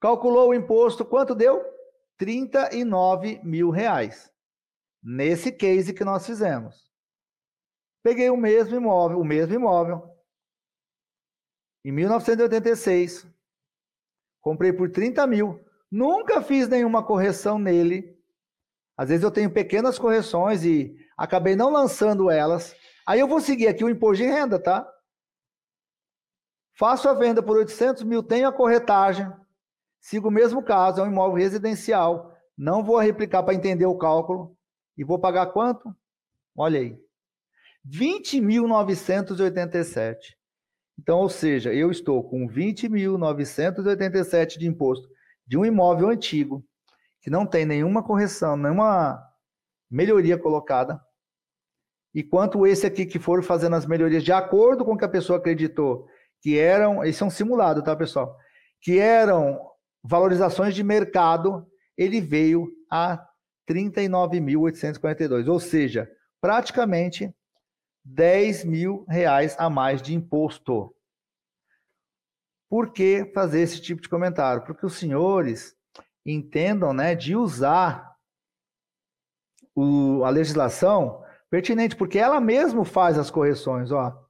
Calculou o imposto, quanto deu? 39 mil reais. Nesse case que nós fizemos. Peguei o mesmo imóvel, o mesmo imóvel, em 1986. Comprei por 30 mil. Nunca fiz nenhuma correção nele. Às vezes eu tenho pequenas correções e acabei não lançando elas. Aí eu vou seguir aqui o imposto de renda, tá? Faço a venda por 800 mil, tenho a corretagem. Sigo o mesmo caso, é um imóvel residencial. Não vou replicar para entender o cálculo. E vou pagar quanto? Olha aí. 20.987. Então, ou seja, eu estou com 20.987 de imposto de um imóvel antigo, que não tem nenhuma correção, nenhuma melhoria colocada. E quanto esse aqui que foram fazendo as melhorias de acordo com o que a pessoa acreditou que eram, esse é um simulado, tá, pessoal? Que eram valorizações de mercado, ele veio a 39.842, ou seja, praticamente 10 mil reais a mais de imposto. Por que fazer esse tipo de comentário? Porque os senhores entendam né, de usar o, a legislação pertinente, porque ela mesma faz as correções. Ó.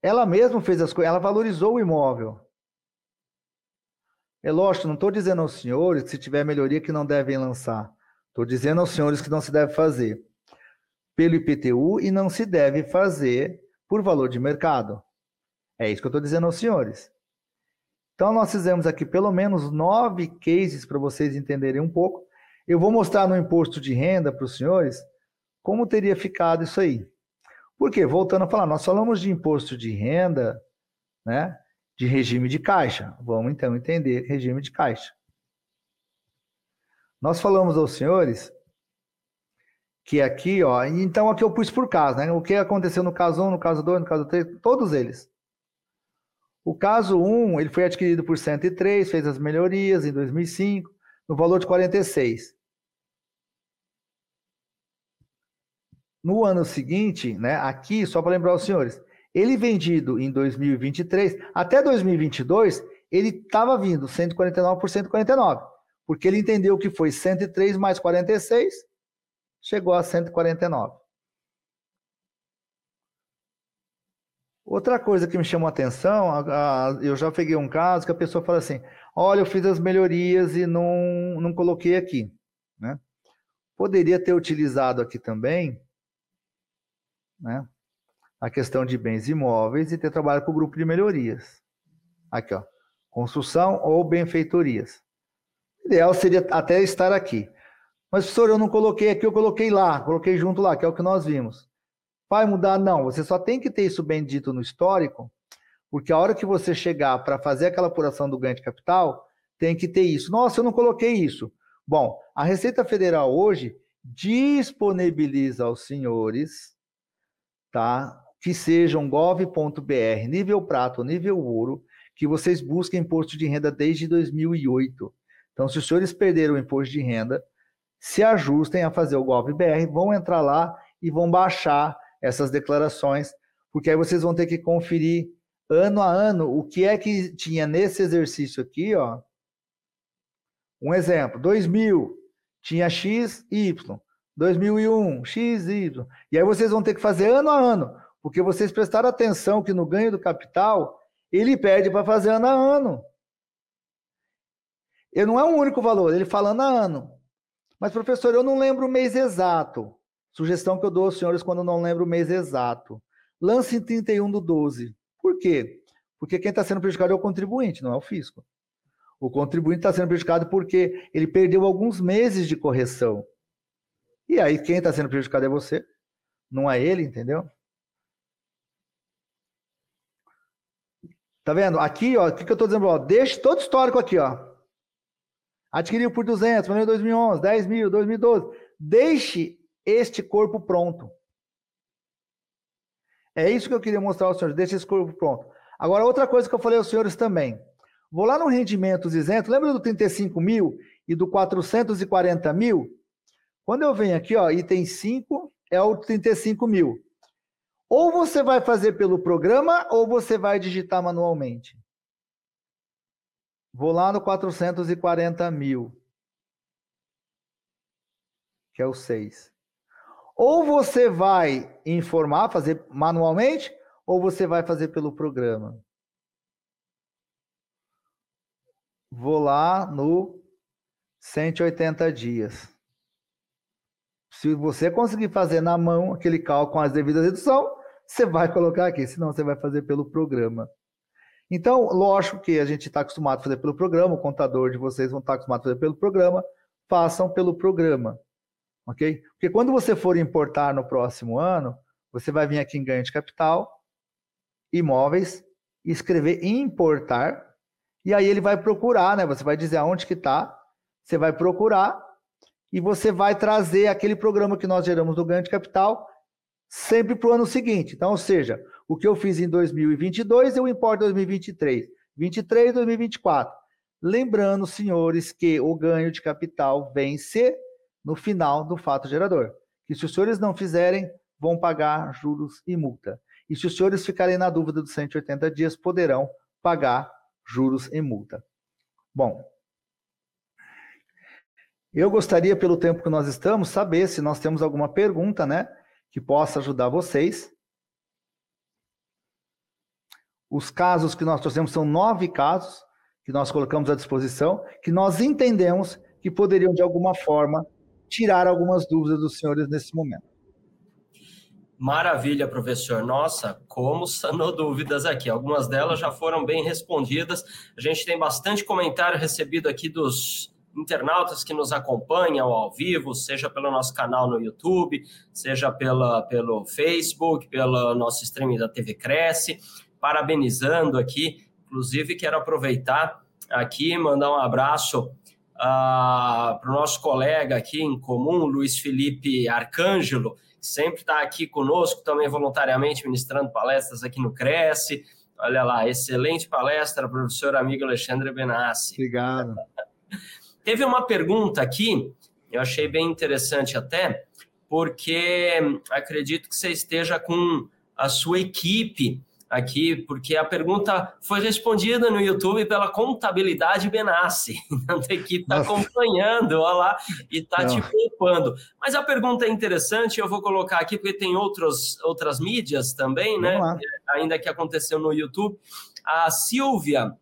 Ela mesma fez as coisas, ela valorizou o imóvel. É lógico, não estou dizendo aos senhores que se tiver melhoria que não devem lançar. Estou dizendo aos senhores que não se deve fazer pelo IPTU e não se deve fazer por valor de mercado. É isso que eu estou dizendo aos senhores. Então, nós fizemos aqui pelo menos nove cases para vocês entenderem um pouco. Eu vou mostrar no imposto de renda para os senhores como teria ficado isso aí. Por quê? Voltando a falar, nós falamos de imposto de renda, né? De regime de caixa. Vamos então entender regime de caixa. Nós falamos aos senhores que aqui, ó, então aqui eu pus por caso, né? O que aconteceu no caso 1, no caso 2, no caso 3, todos eles. O caso 1, ele foi adquirido por 103, fez as melhorias em 2005, no valor de 46. No ano seguinte, né, aqui, só para lembrar os senhores, ele vendido em 2023, até 2022, ele estava vindo 149 por 149, porque ele entendeu que foi 103 mais 46, chegou a 149. Outra coisa que me chamou a atenção, a, a, eu já peguei um caso que a pessoa fala assim: olha, eu fiz as melhorias e não, não coloquei aqui. Né? Poderia ter utilizado aqui também né, a questão de bens imóveis e ter trabalhado com o grupo de melhorias. Aqui, ó, construção ou benfeitorias. O ideal seria até estar aqui. Mas, professor, eu não coloquei aqui, eu coloquei lá, coloquei junto lá, que é o que nós vimos. Vai mudar? Não, você só tem que ter isso bem dito no histórico, porque a hora que você chegar para fazer aquela apuração do ganho de capital, tem que ter isso. Nossa, eu não coloquei isso. Bom, a Receita Federal hoje disponibiliza aos senhores, tá? Que sejam gov.br, nível prato, nível ouro, que vocês busquem imposto de renda desde 2008. Então, se os senhores perderam o imposto de renda, se ajustem a fazer o GovBR, vão entrar lá e vão baixar essas declarações, porque aí vocês vão ter que conferir ano a ano o que é que tinha nesse exercício aqui, ó. Um exemplo, 2000 tinha x, y. 2001, x, y. E aí vocês vão ter que fazer ano a ano, porque vocês prestaram atenção que no ganho do capital, ele pede para fazer ano a ano. E não é um único valor, ele fala ano a ano. Mas, professor, eu não lembro o mês exato. Sugestão que eu dou aos senhores quando não lembro o mês exato. Lance em 31 do 12. Por quê? Porque quem está sendo prejudicado é o contribuinte, não é o fisco. O contribuinte está sendo prejudicado porque ele perdeu alguns meses de correção. E aí, quem está sendo prejudicado é você, não é ele, entendeu? Tá vendo? Aqui, ó, o que, que eu estou dizendo? Ó, deixe todo histórico aqui, ó. Adquiriu por 200, vendeu em 2011, 10 mil, 2012. Deixe este corpo pronto. É isso que eu queria mostrar aos senhores. Deixe esse corpo pronto. Agora, outra coisa que eu falei aos senhores também. Vou lá no rendimentos isento. Lembra do 35 mil e do 440 mil? Quando eu venho aqui, ó, item 5 é o 35 mil. Ou você vai fazer pelo programa ou você vai digitar manualmente. Vou lá no 440 mil, que é o 6. Ou você vai informar, fazer manualmente, ou você vai fazer pelo programa. Vou lá no 180 dias. Se você conseguir fazer na mão aquele cálculo com as devidas redução, você vai colocar aqui, senão você vai fazer pelo programa. Então, lógico que a gente está acostumado a fazer pelo programa, o contador de vocês vão estar acostumado a fazer pelo programa, façam pelo programa, ok? Porque quando você for importar no próximo ano, você vai vir aqui em ganho de capital, imóveis, escrever importar, e aí ele vai procurar, né? Você vai dizer aonde que está, você vai procurar, e você vai trazer aquele programa que nós geramos do ganho de capital sempre para o ano seguinte. Então, ou seja, o que eu fiz em 2022, eu importo em 2023. 23, 2024. Lembrando, senhores, que o ganho de capital vence no final do fato gerador. Que se os senhores não fizerem, vão pagar juros e multa. E se os senhores ficarem na dúvida dos 180 dias, poderão pagar juros e multa. Bom, eu gostaria, pelo tempo que nós estamos, saber se nós temos alguma pergunta, né, que possa ajudar vocês. Os casos que nós trouxemos são nove casos que nós colocamos à disposição, que nós entendemos que poderiam, de alguma forma, tirar algumas dúvidas dos senhores nesse momento. Maravilha, professor. Nossa, como sanou (laughs) dúvidas aqui. Algumas delas já foram bem respondidas. A gente tem bastante comentário recebido aqui dos internautas que nos acompanham ao vivo, seja pelo nosso canal no YouTube, seja pela, pelo Facebook, pelo nosso streaming da TV Cresce parabenizando aqui. Inclusive, quero aproveitar aqui mandar um abraço uh, ah, para o nosso colega aqui em comum, Luiz Felipe Arcângelo, que sempre está aqui conosco, também voluntariamente ministrando palestras aqui no Cresce. Olha lá, excelente palestra, professor amigo Alexandre Benassi. Obrigado. (laughs) Teve uma pergunta aqui, eu achei bem interessante até, porque acredito que você esteja com a sua equipe aqui, porque a pergunta foi respondida no YouTube pela Contabilidade Benassi. (laughs) Então, equipe está acompanhando, olha lá, e está te poupando. Mas a pergunta é interessante, eu vou colocar aqui, porque tem outros, outras mídias também, né? Ainda que aconteceu no YouTube. A Silvia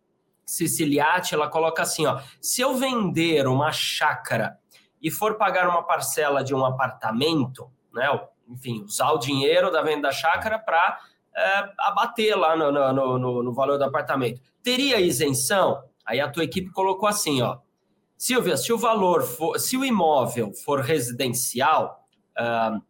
Siciliati, ela coloca assim, ó, se eu vender uma chácara e for pagar uma parcela de um apartamento, né? Enfim, usar o dinheiro da venda da chácara para é, abater lá no, no, no, no, valor do apartamento. Teria isenção? Aí a tua equipe colocou assim, ó. Silvia, se o valor for, se o imóvel for residencial, uh,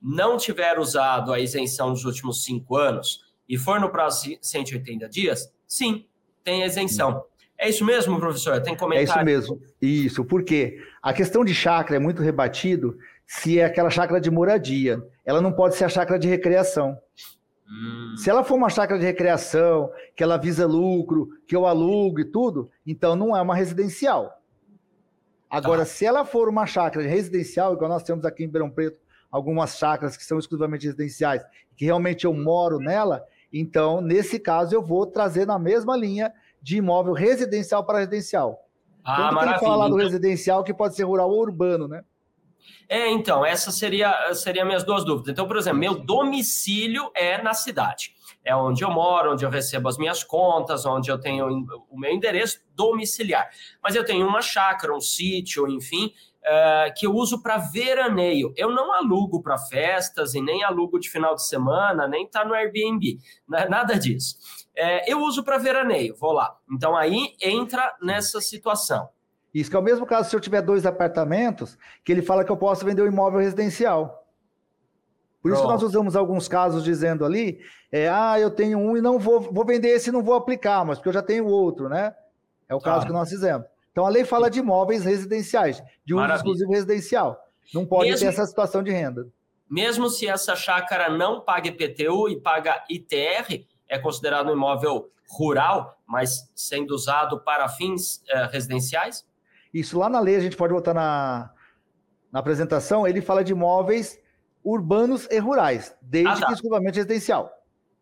não tiver usado a isenção nos últimos cinco anos e for no prazo de 180 dias, sim, tem isenção. É isso mesmo, professor? Tem comentário? É isso mesmo. Isso, porque a questão de chácara é muito rebatido se é aquela chácara de moradia. Ela não pode ser a chácara de recreação. Hum. Se ela for uma chácara de recreação, que ela visa lucro, que eu alugo e tudo, então não é uma residencial. Agora, tá. se ela for uma chácara residencial, igual nós temos aqui em Ribeirão Preto, algumas chácaras que são exclusivamente residenciais, que realmente eu moro nela, então, nesse caso, eu vou trazer na mesma linha de imóvel residencial para residencial. Ah, Tanto maravilha. que ele fala lá do residencial, que pode ser rural ou urbano, né? É, então, essas seriam seria minhas duas dúvidas. Então, por exemplo, meu domicílio é na cidade. É onde eu moro, onde eu recebo as minhas contas, onde eu tenho o meu endereço domiciliar. Mas eu tenho uma chácara, um sítio, enfim, uh, que eu uso para veraneio. Eu não alugo para festas e nem alugo de final de semana, nem tá no Airbnb, é nada disso. É, eu uso para veraneio, vou lá. Então aí entra nessa situação. Isso que é o mesmo caso se eu tiver dois apartamentos, que ele fala que eu posso vender o um imóvel residencial. Por Pronto. isso que nós usamos alguns casos dizendo ali, é, ah, eu tenho um e não vou, vou vender esse e não vou aplicar, mas porque eu já tenho outro, né? É o caso ah. que nós fizemos. Então a lei fala de imóveis residenciais, de uso exclusivo residencial. Não pode mesmo, ter essa situação de renda. Mesmo se essa chácara não paga IPTU e paga ITR, é considerado um imóvel rural, mas sendo usado para fins eh, residenciais? Isso lá na lei, a gente pode botar na, na apresentação, ele fala de imóveis urbanos e rurais, desde ah, tá. que exclusivamente residencial.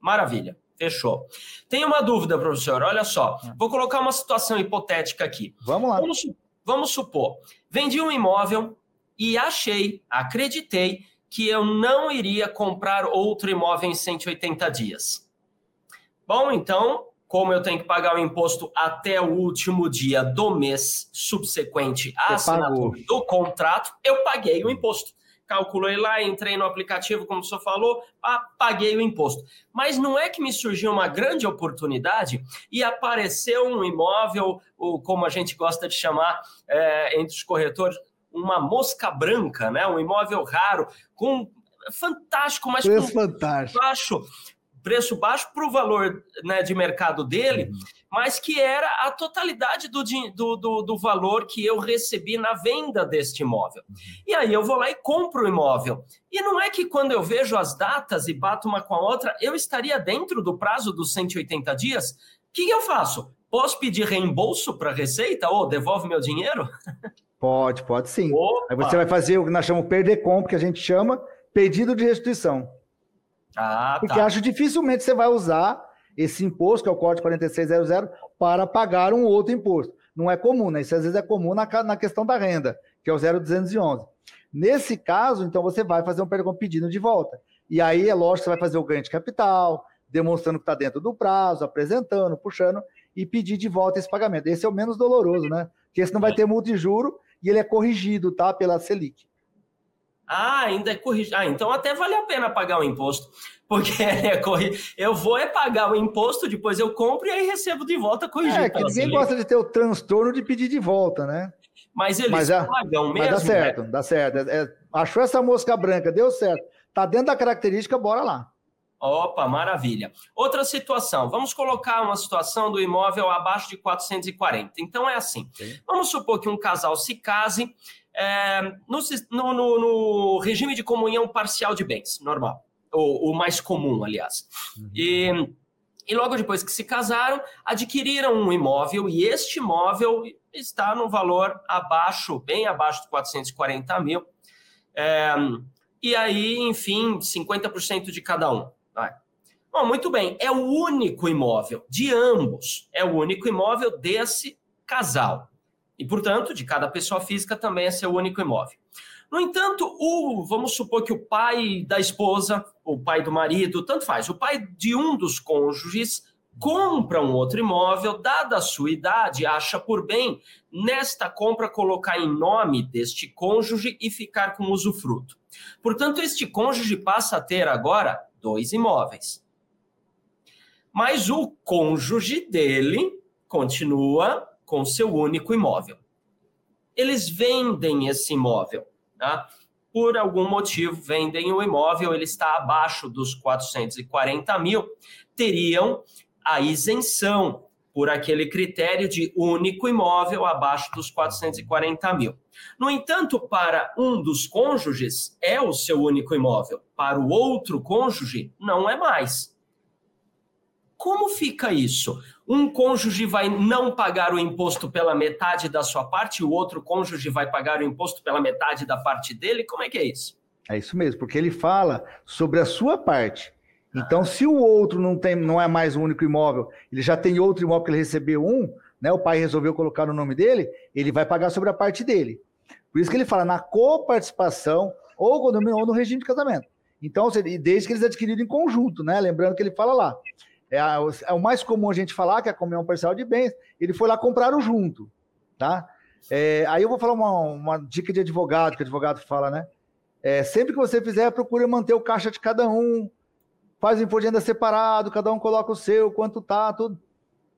Maravilha. Fechou. Tem uma dúvida, professor. Olha só. Ah. Vou colocar uma situação hipotética aqui. Vamos lá. Vamos, vamos supor. Vendi um imóvel e achei, acreditei, que eu não iria comprar outro imóvel em 180 dias. Bom, então, como eu tenho que pagar o imposto até o último dia do mês subsequente à assinatura do contrato, eu paguei o imposto calculei lá, entrei no aplicativo, como o senhor falou, paguei o imposto. Mas não é que me surgiu uma grande oportunidade e apareceu um imóvel, ou como a gente gosta de chamar é, entre os corretores, uma mosca branca, né? Um imóvel raro, com fantástico, mas Preço com fantástico. baixo preço baixo para o valor né, de mercado dele, uhum. mas que era a totalidade do, do, do, do, valor que eu recebi na venda deste imóvel. Uhum. E aí eu vou lá e compro o imóvel. E não é que quando eu vejo as datas e bato uma com a outra, eu estaria dentro do prazo dos 180 dias? O que eu faço? Posso pedir reembolso para a Receita ou devolve meu dinheiro? Pode, pode sim. Opa. Aí você vai fazer o que nós chamamos perder compra, que a gente chama pedido de restituição. Ah, Porque tá. acho dificilmente você vai usar esse imposto, que é o Código 4600, para pagar um outro imposto. Não é comum, né? Isso às vezes é comum na, na questão da renda, que é o 0211. Nesse caso, então, você vai fazer um pedido de volta. E aí é lógico que você vai fazer o ganho de capital, demonstrando que está dentro do prazo, apresentando, puxando, e pedir de volta esse pagamento. Esse é o menos doloroso, né? Porque esse não vai ter multa de juro e ele é corrigido, tá? Pela Selic. Ah, ainda é corrigido. Ah, então até vale a pena pagar o imposto. Porque (laughs) é corri... eu vou é pagar o imposto, depois eu compro e aí recebo de volta corrigido. É, que ninguém gosta de ter o transtorno de pedir de volta, né? Mas eles mas é, pagam mesmo. Mas dá certo, né? dá certo. É, é, achou essa mosca branca, deu certo. Tá dentro da característica, bora lá. Opa, maravilha. Outra situação, vamos colocar uma situação do imóvel abaixo de 440. Então é assim: Sim. vamos supor que um casal se case é, no, no, no, regime de comunhão parcial de bens, normal, o, o mais comum, aliás. Uhum. E, e logo depois que se casaram, adquiriram um imóvel e este imóvel está no valor abaixo, bem abaixo de 440 mil. É, e aí, enfim, 50% de cada um. Bom, muito bem, é o único imóvel de ambos, é o único imóvel desse casal e, portanto, de cada pessoa física também é seu único imóvel. No entanto, o, vamos supor que o pai da esposa, o pai do marido, tanto faz, o pai de um dos cônjuges compra um outro imóvel, dada a sua idade, acha por bem, nesta compra, colocar em nome deste cônjuge e ficar com usufruto. Portanto, este cônjuge passa a ter agora dois imóveis. Mas o cônjuge dele continua com seu único imóvel. Eles vendem esse imóvel, tá? por algum motivo vendem o imóvel, ele está abaixo dos 440 mil, teriam a isenção por aquele critério de único imóvel abaixo dos 440 mil. No entanto, para um dos cônjuges é o seu único imóvel, para o outro cônjuge não é mais. Como fica isso? Um cônjuge vai não pagar o imposto pela metade da sua parte, o outro cônjuge vai pagar o imposto pela metade da parte dele? Como é que é isso? É isso mesmo, porque ele fala sobre a sua parte. Então, ah. se o outro não tem, não é mais o único imóvel, ele já tem outro imóvel que ele recebeu um, né? O pai resolveu colocar no nome dele, ele vai pagar sobre a parte dele. Por isso que ele fala na coparticipação ou ou no regime de casamento. Então, desde que eles adquiriram em conjunto, né? Lembrando que ele fala lá, é, a, é, o mais comum a gente falar, que é a comunhão parcial de bens, ele foi lá comprar o junto, tá? É, aí eu vou falar uma, uma, dica de advogado, que o advogado fala, né? É, sempre que você fizer, procure manter o caixa de cada um, faz o imposto de renda separado, cada um coloca o seu, quanto tá, tudo.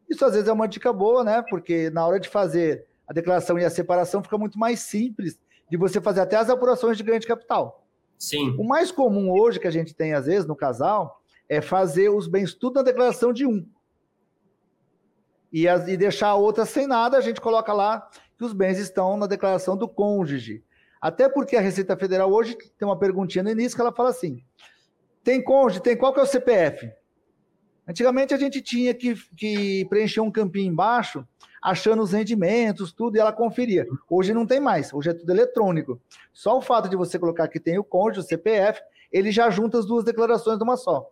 Isso às vezes é uma dica boa, né? Porque na hora de fazer a declaração e a separação fica muito mais simples de você fazer até as apurações de ganho de capital. Sim. O mais comum hoje que a gente tem, às vezes, no casal, é fazer os bens tudo na declaração de um. E, as, e deixar a outra sem nada, a gente coloca lá que os bens estão na declaração do cônjuge. Até porque a Receita Federal hoje tem uma perguntinha no início que ela fala assim: tem cônjuge, tem qual que é o CPF? Antigamente a gente tinha que, que preencher um campinho embaixo, achando os rendimentos, tudo, e ela conferia. Hoje não tem mais, hoje é tudo eletrônico. Só o fato de você colocar que tem o cônjuge, o CPF, ele já junta as duas declarações numa só.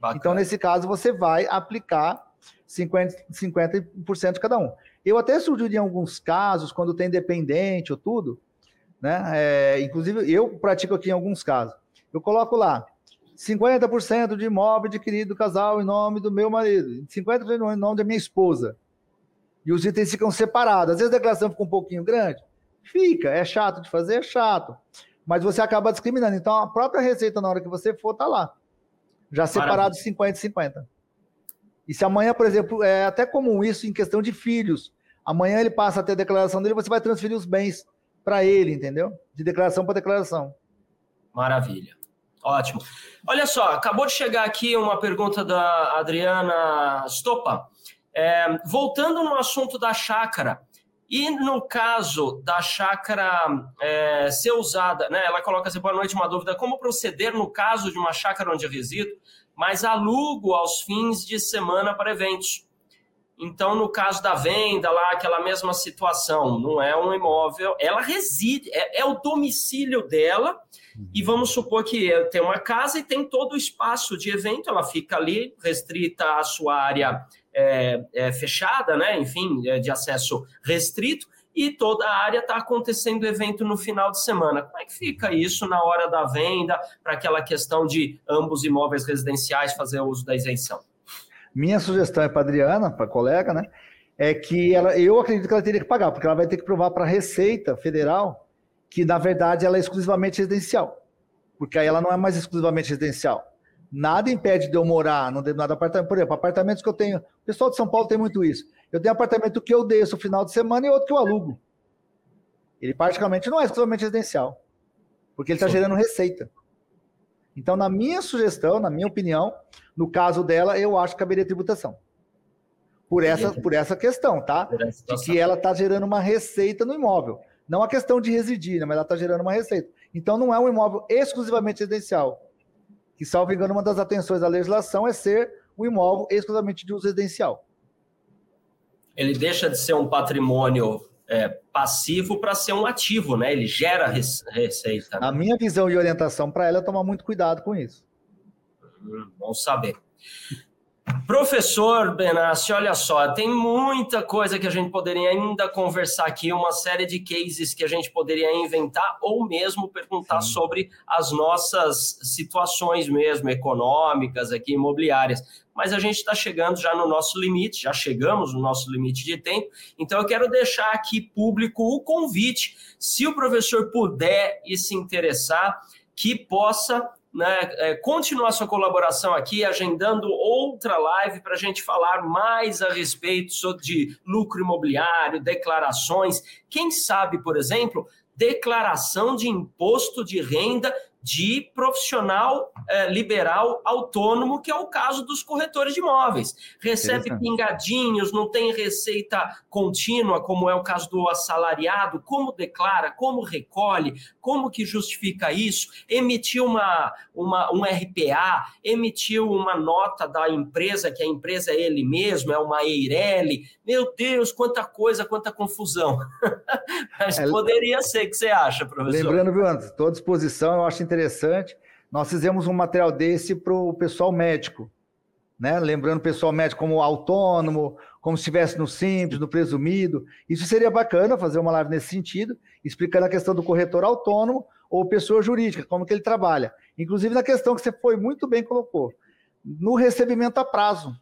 Bacana. Então, nesse caso, você vai aplicar 50%, 50 de cada um. Eu até sugeri em alguns casos, quando tem dependente ou tudo, né? É, inclusive, eu pratico aqui em alguns casos. Eu coloco lá 50% de imóvel adquirido do casal em nome do meu marido, 50% em nome da minha esposa. E os itens ficam separados. Às vezes a declaração fica um pouquinho grande. Fica, é chato de fazer, é chato. Mas você acaba discriminando. Então a própria receita, na hora que você for, tá lá. Já separado 50 e 50. E se amanhã, por exemplo, é até comum isso em questão de filhos. Amanhã ele passa a ter a declaração dele, você vai transferir os bens para ele, entendeu? De declaração para declaração. Maravilha. Ótimo. Olha só, acabou de chegar aqui uma pergunta da Adriana Stopa. É, voltando no assunto da chácara, e no caso da chácara é, ser usada, né, ela coloca assim, boa noite, uma dúvida, como proceder no caso de uma chácara onde resido, mas alugo aos fins de semana para eventos? Então, no caso da venda, lá, aquela mesma situação, não é um imóvel, ela reside, é, é o domicílio dela, e vamos supor que tem uma casa e tem todo o espaço de evento, ela fica ali restrita à sua área é, é, fechada, né? Enfim, é, de acesso restrito, e toda a área está acontecendo evento no final de semana. Como é que fica isso na hora da venda, para aquela questão de ambos imóveis residenciais fazer uso da isenção? Minha sugestão é para a Adriana, para a colega, né? É que ela, eu acredito que ela teria que pagar, porque ela vai ter que provar para a Receita Federal que, na verdade, ela é exclusivamente residencial. Porque aí ela não é mais exclusivamente residencial. Nada impede de eu morar num determinado apartamento. Por exemplo, apartamentos que eu tenho. O pessoal de São Paulo tem muito isso. Eu tenho apartamento que eu desço no final de semana e outro que eu alugo. Ele praticamente não é exclusivamente residencial. Porque ele está gerando receita. Então, na minha sugestão, na minha opinião, no caso dela, eu acho que caberia tributação. Por essa, por essa questão, tá? De que ela está gerando uma receita no imóvel. Não a questão de residir, né? mas ela está gerando uma receita. Então não é um imóvel exclusivamente residencial. Que, salvo engano, uma das atenções da legislação é ser um imóvel exclusivamente de uso residencial. Ele deixa de ser um patrimônio é, passivo para ser um ativo, né? Ele gera receita. A minha visão e orientação para ela é tomar muito cuidado com isso. Hum, vamos saber. Professor Benassi, olha só, tem muita coisa que a gente poderia ainda conversar aqui, uma série de cases que a gente poderia inventar ou mesmo perguntar Sim. sobre as nossas situações mesmo econômicas aqui, imobiliárias. Mas a gente está chegando já no nosso limite, já chegamos no nosso limite de tempo, então eu quero deixar aqui público o convite, se o professor puder e se interessar, que possa né, é, continuar sua colaboração aqui, agendando outra live para a gente falar mais a respeito de lucro imobiliário, declarações. Quem sabe, por exemplo, declaração de imposto de renda de profissional é, liberal autônomo, que é o caso dos corretores de imóveis. Recebe pingadinhos, não tem receita contínua, como é o caso do assalariado, como declara, como recolhe, como que justifica isso, emitiu uma, uma, um RPA, emitiu uma nota da empresa, que a empresa é ele mesmo, é uma Eireli. Meu Deus, quanta coisa, quanta confusão. (laughs) Mas é, poderia ser, o que você acha, professor? Lembrando, viu, Anderson, estou à disposição, eu acho interessante. Nós fizemos um material desse para o pessoal médico, né? Lembrando o pessoal médico como autônomo, como se estivesse no simples, no presumido. Isso seria bacana fazer uma live nesse sentido, explicando a questão do corretor autônomo ou pessoa jurídica, como que ele trabalha. Inclusive na questão que você foi muito bem colocou, no recebimento a prazo.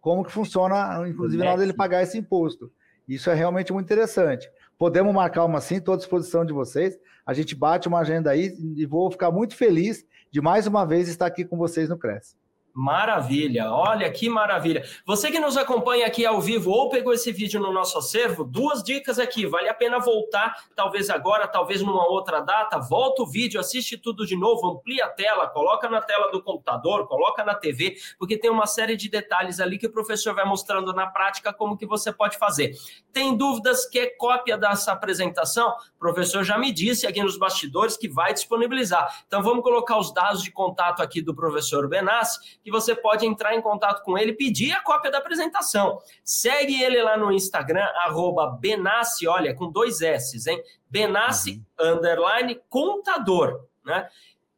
Como que funciona, inclusive, na hora dele pagar esse imposto. Isso é realmente muito interessante. Podemos marcar uma assim, estou à disposição de vocês. A gente bate uma agenda aí e vou ficar muito feliz de mais uma vez estar aqui com vocês no Cresce. Maravilha, olha que maravilha. Você que nos acompanha aqui ao vivo ou pegou esse vídeo no nosso acervo, duas dicas aqui. Vale a pena voltar, talvez agora, talvez numa outra data. Volta o vídeo, assiste tudo de novo, amplia a tela, coloca na tela do computador, coloca na TV, porque tem uma série de detalhes ali que o professor vai mostrando na prática como que você pode fazer. Tem dúvidas? Quer cópia dessa apresentação? O professor já me disse aqui nos bastidores que vai disponibilizar. Então vamos colocar os dados de contato aqui do professor Benassi que você pode entrar em contato com ele e pedir a cópia da apresentação. Segue ele lá no Instagram, arroba Benassi, olha, com dois S's, hein? Benassi, uhum. underline, contador, né?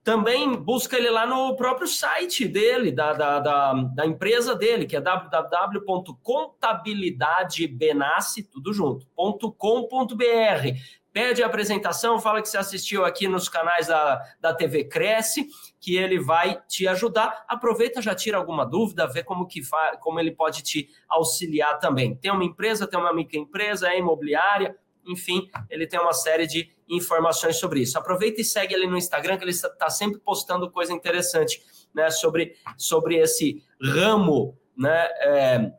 Também busca ele lá no próprio site dele, da, da, da, da empresa dele, que é www.contabilidadebenassi, tudo junto, .com.br pede a apresentação, fala que você assistiu aqui nos canais da, da TV Cresce, que ele vai te ajudar. Aproveita, já tira alguma dúvida, vê como, que como ele pode te auxiliar também. Tem uma empresa, tem uma microempresa, é imobiliária, enfim, ele tem uma série de informações sobre isso. Aproveita e segue ele no Instagram, que ele está sempre postando coisa interessante né, sobre, sobre esse ramo né, é,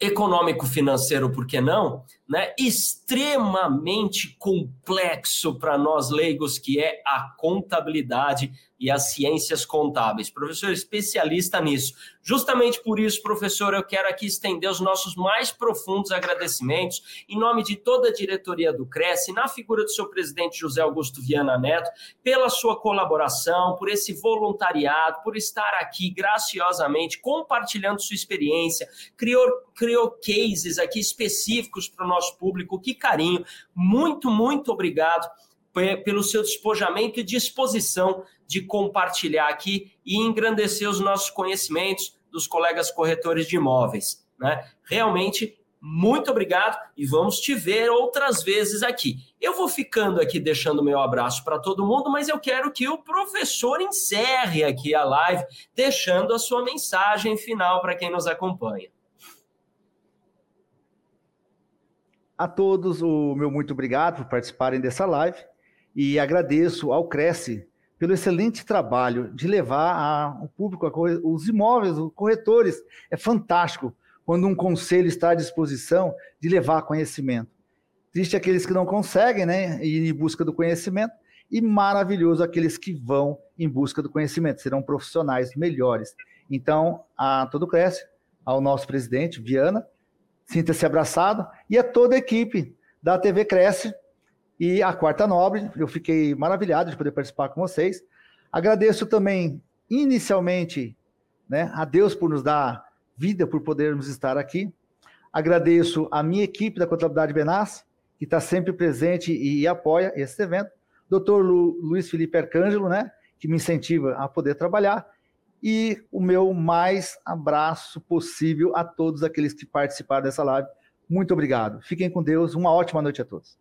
econômico-financeiro, por que não? Né, extremamente complexo para nós leigos, que é a contabilidade e as ciências contábeis. Professor especialista nisso. Justamente por isso, professor, eu quero aqui estender os nossos mais profundos agradecimentos em nome de toda a diretoria do Cresce, na figura do seu presidente José Augusto Viana Neto, pela sua colaboração, por esse voluntariado, por estar aqui graciosamente compartilhando sua experiência, criou, criou cases aqui específicos para o nosso público. Que carinho. Muito, muito obrigado pelo seu despojamento e disposição de compartilhar aqui e engrandecer os nossos conhecimentos dos colegas corretores de imóveis. Né? Realmente, muito obrigado e vamos te ver outras vezes aqui. Eu vou ficando aqui deixando meu abraço para todo mundo, mas eu quero que o professor encerre aqui a live, deixando a sua mensagem final para quem nos acompanha. A todos, o meu muito obrigado por participarem dessa live e agradeço ao Cresce pelo excelente trabalho de levar ao público os imóveis, os corretores. É fantástico quando um conselho está à disposição de levar conhecimento. Triste aqueles que não conseguem né, ir em busca do conhecimento, e maravilhoso aqueles que vão em busca do conhecimento, serão profissionais melhores. Então, a todo Cresce, ao nosso presidente, Viana, sinta-se abraçado, e a toda a equipe da TV Cresce, e a Quarta Nobre, eu fiquei maravilhado de poder participar com vocês. Agradeço também, inicialmente, né, a Deus por nos dar vida, por podermos estar aqui. Agradeço a minha equipe da Contabilidade Benas, que está sempre presente e, apoia esse evento. Doutor Lu, Luiz Felipe Arcângelo, né, que me incentiva a poder trabalhar. E o meu mais abraço possível a todos aqueles que participaram dessa live. Muito obrigado. Fiquem com Deus. Uma ótima noite a todos.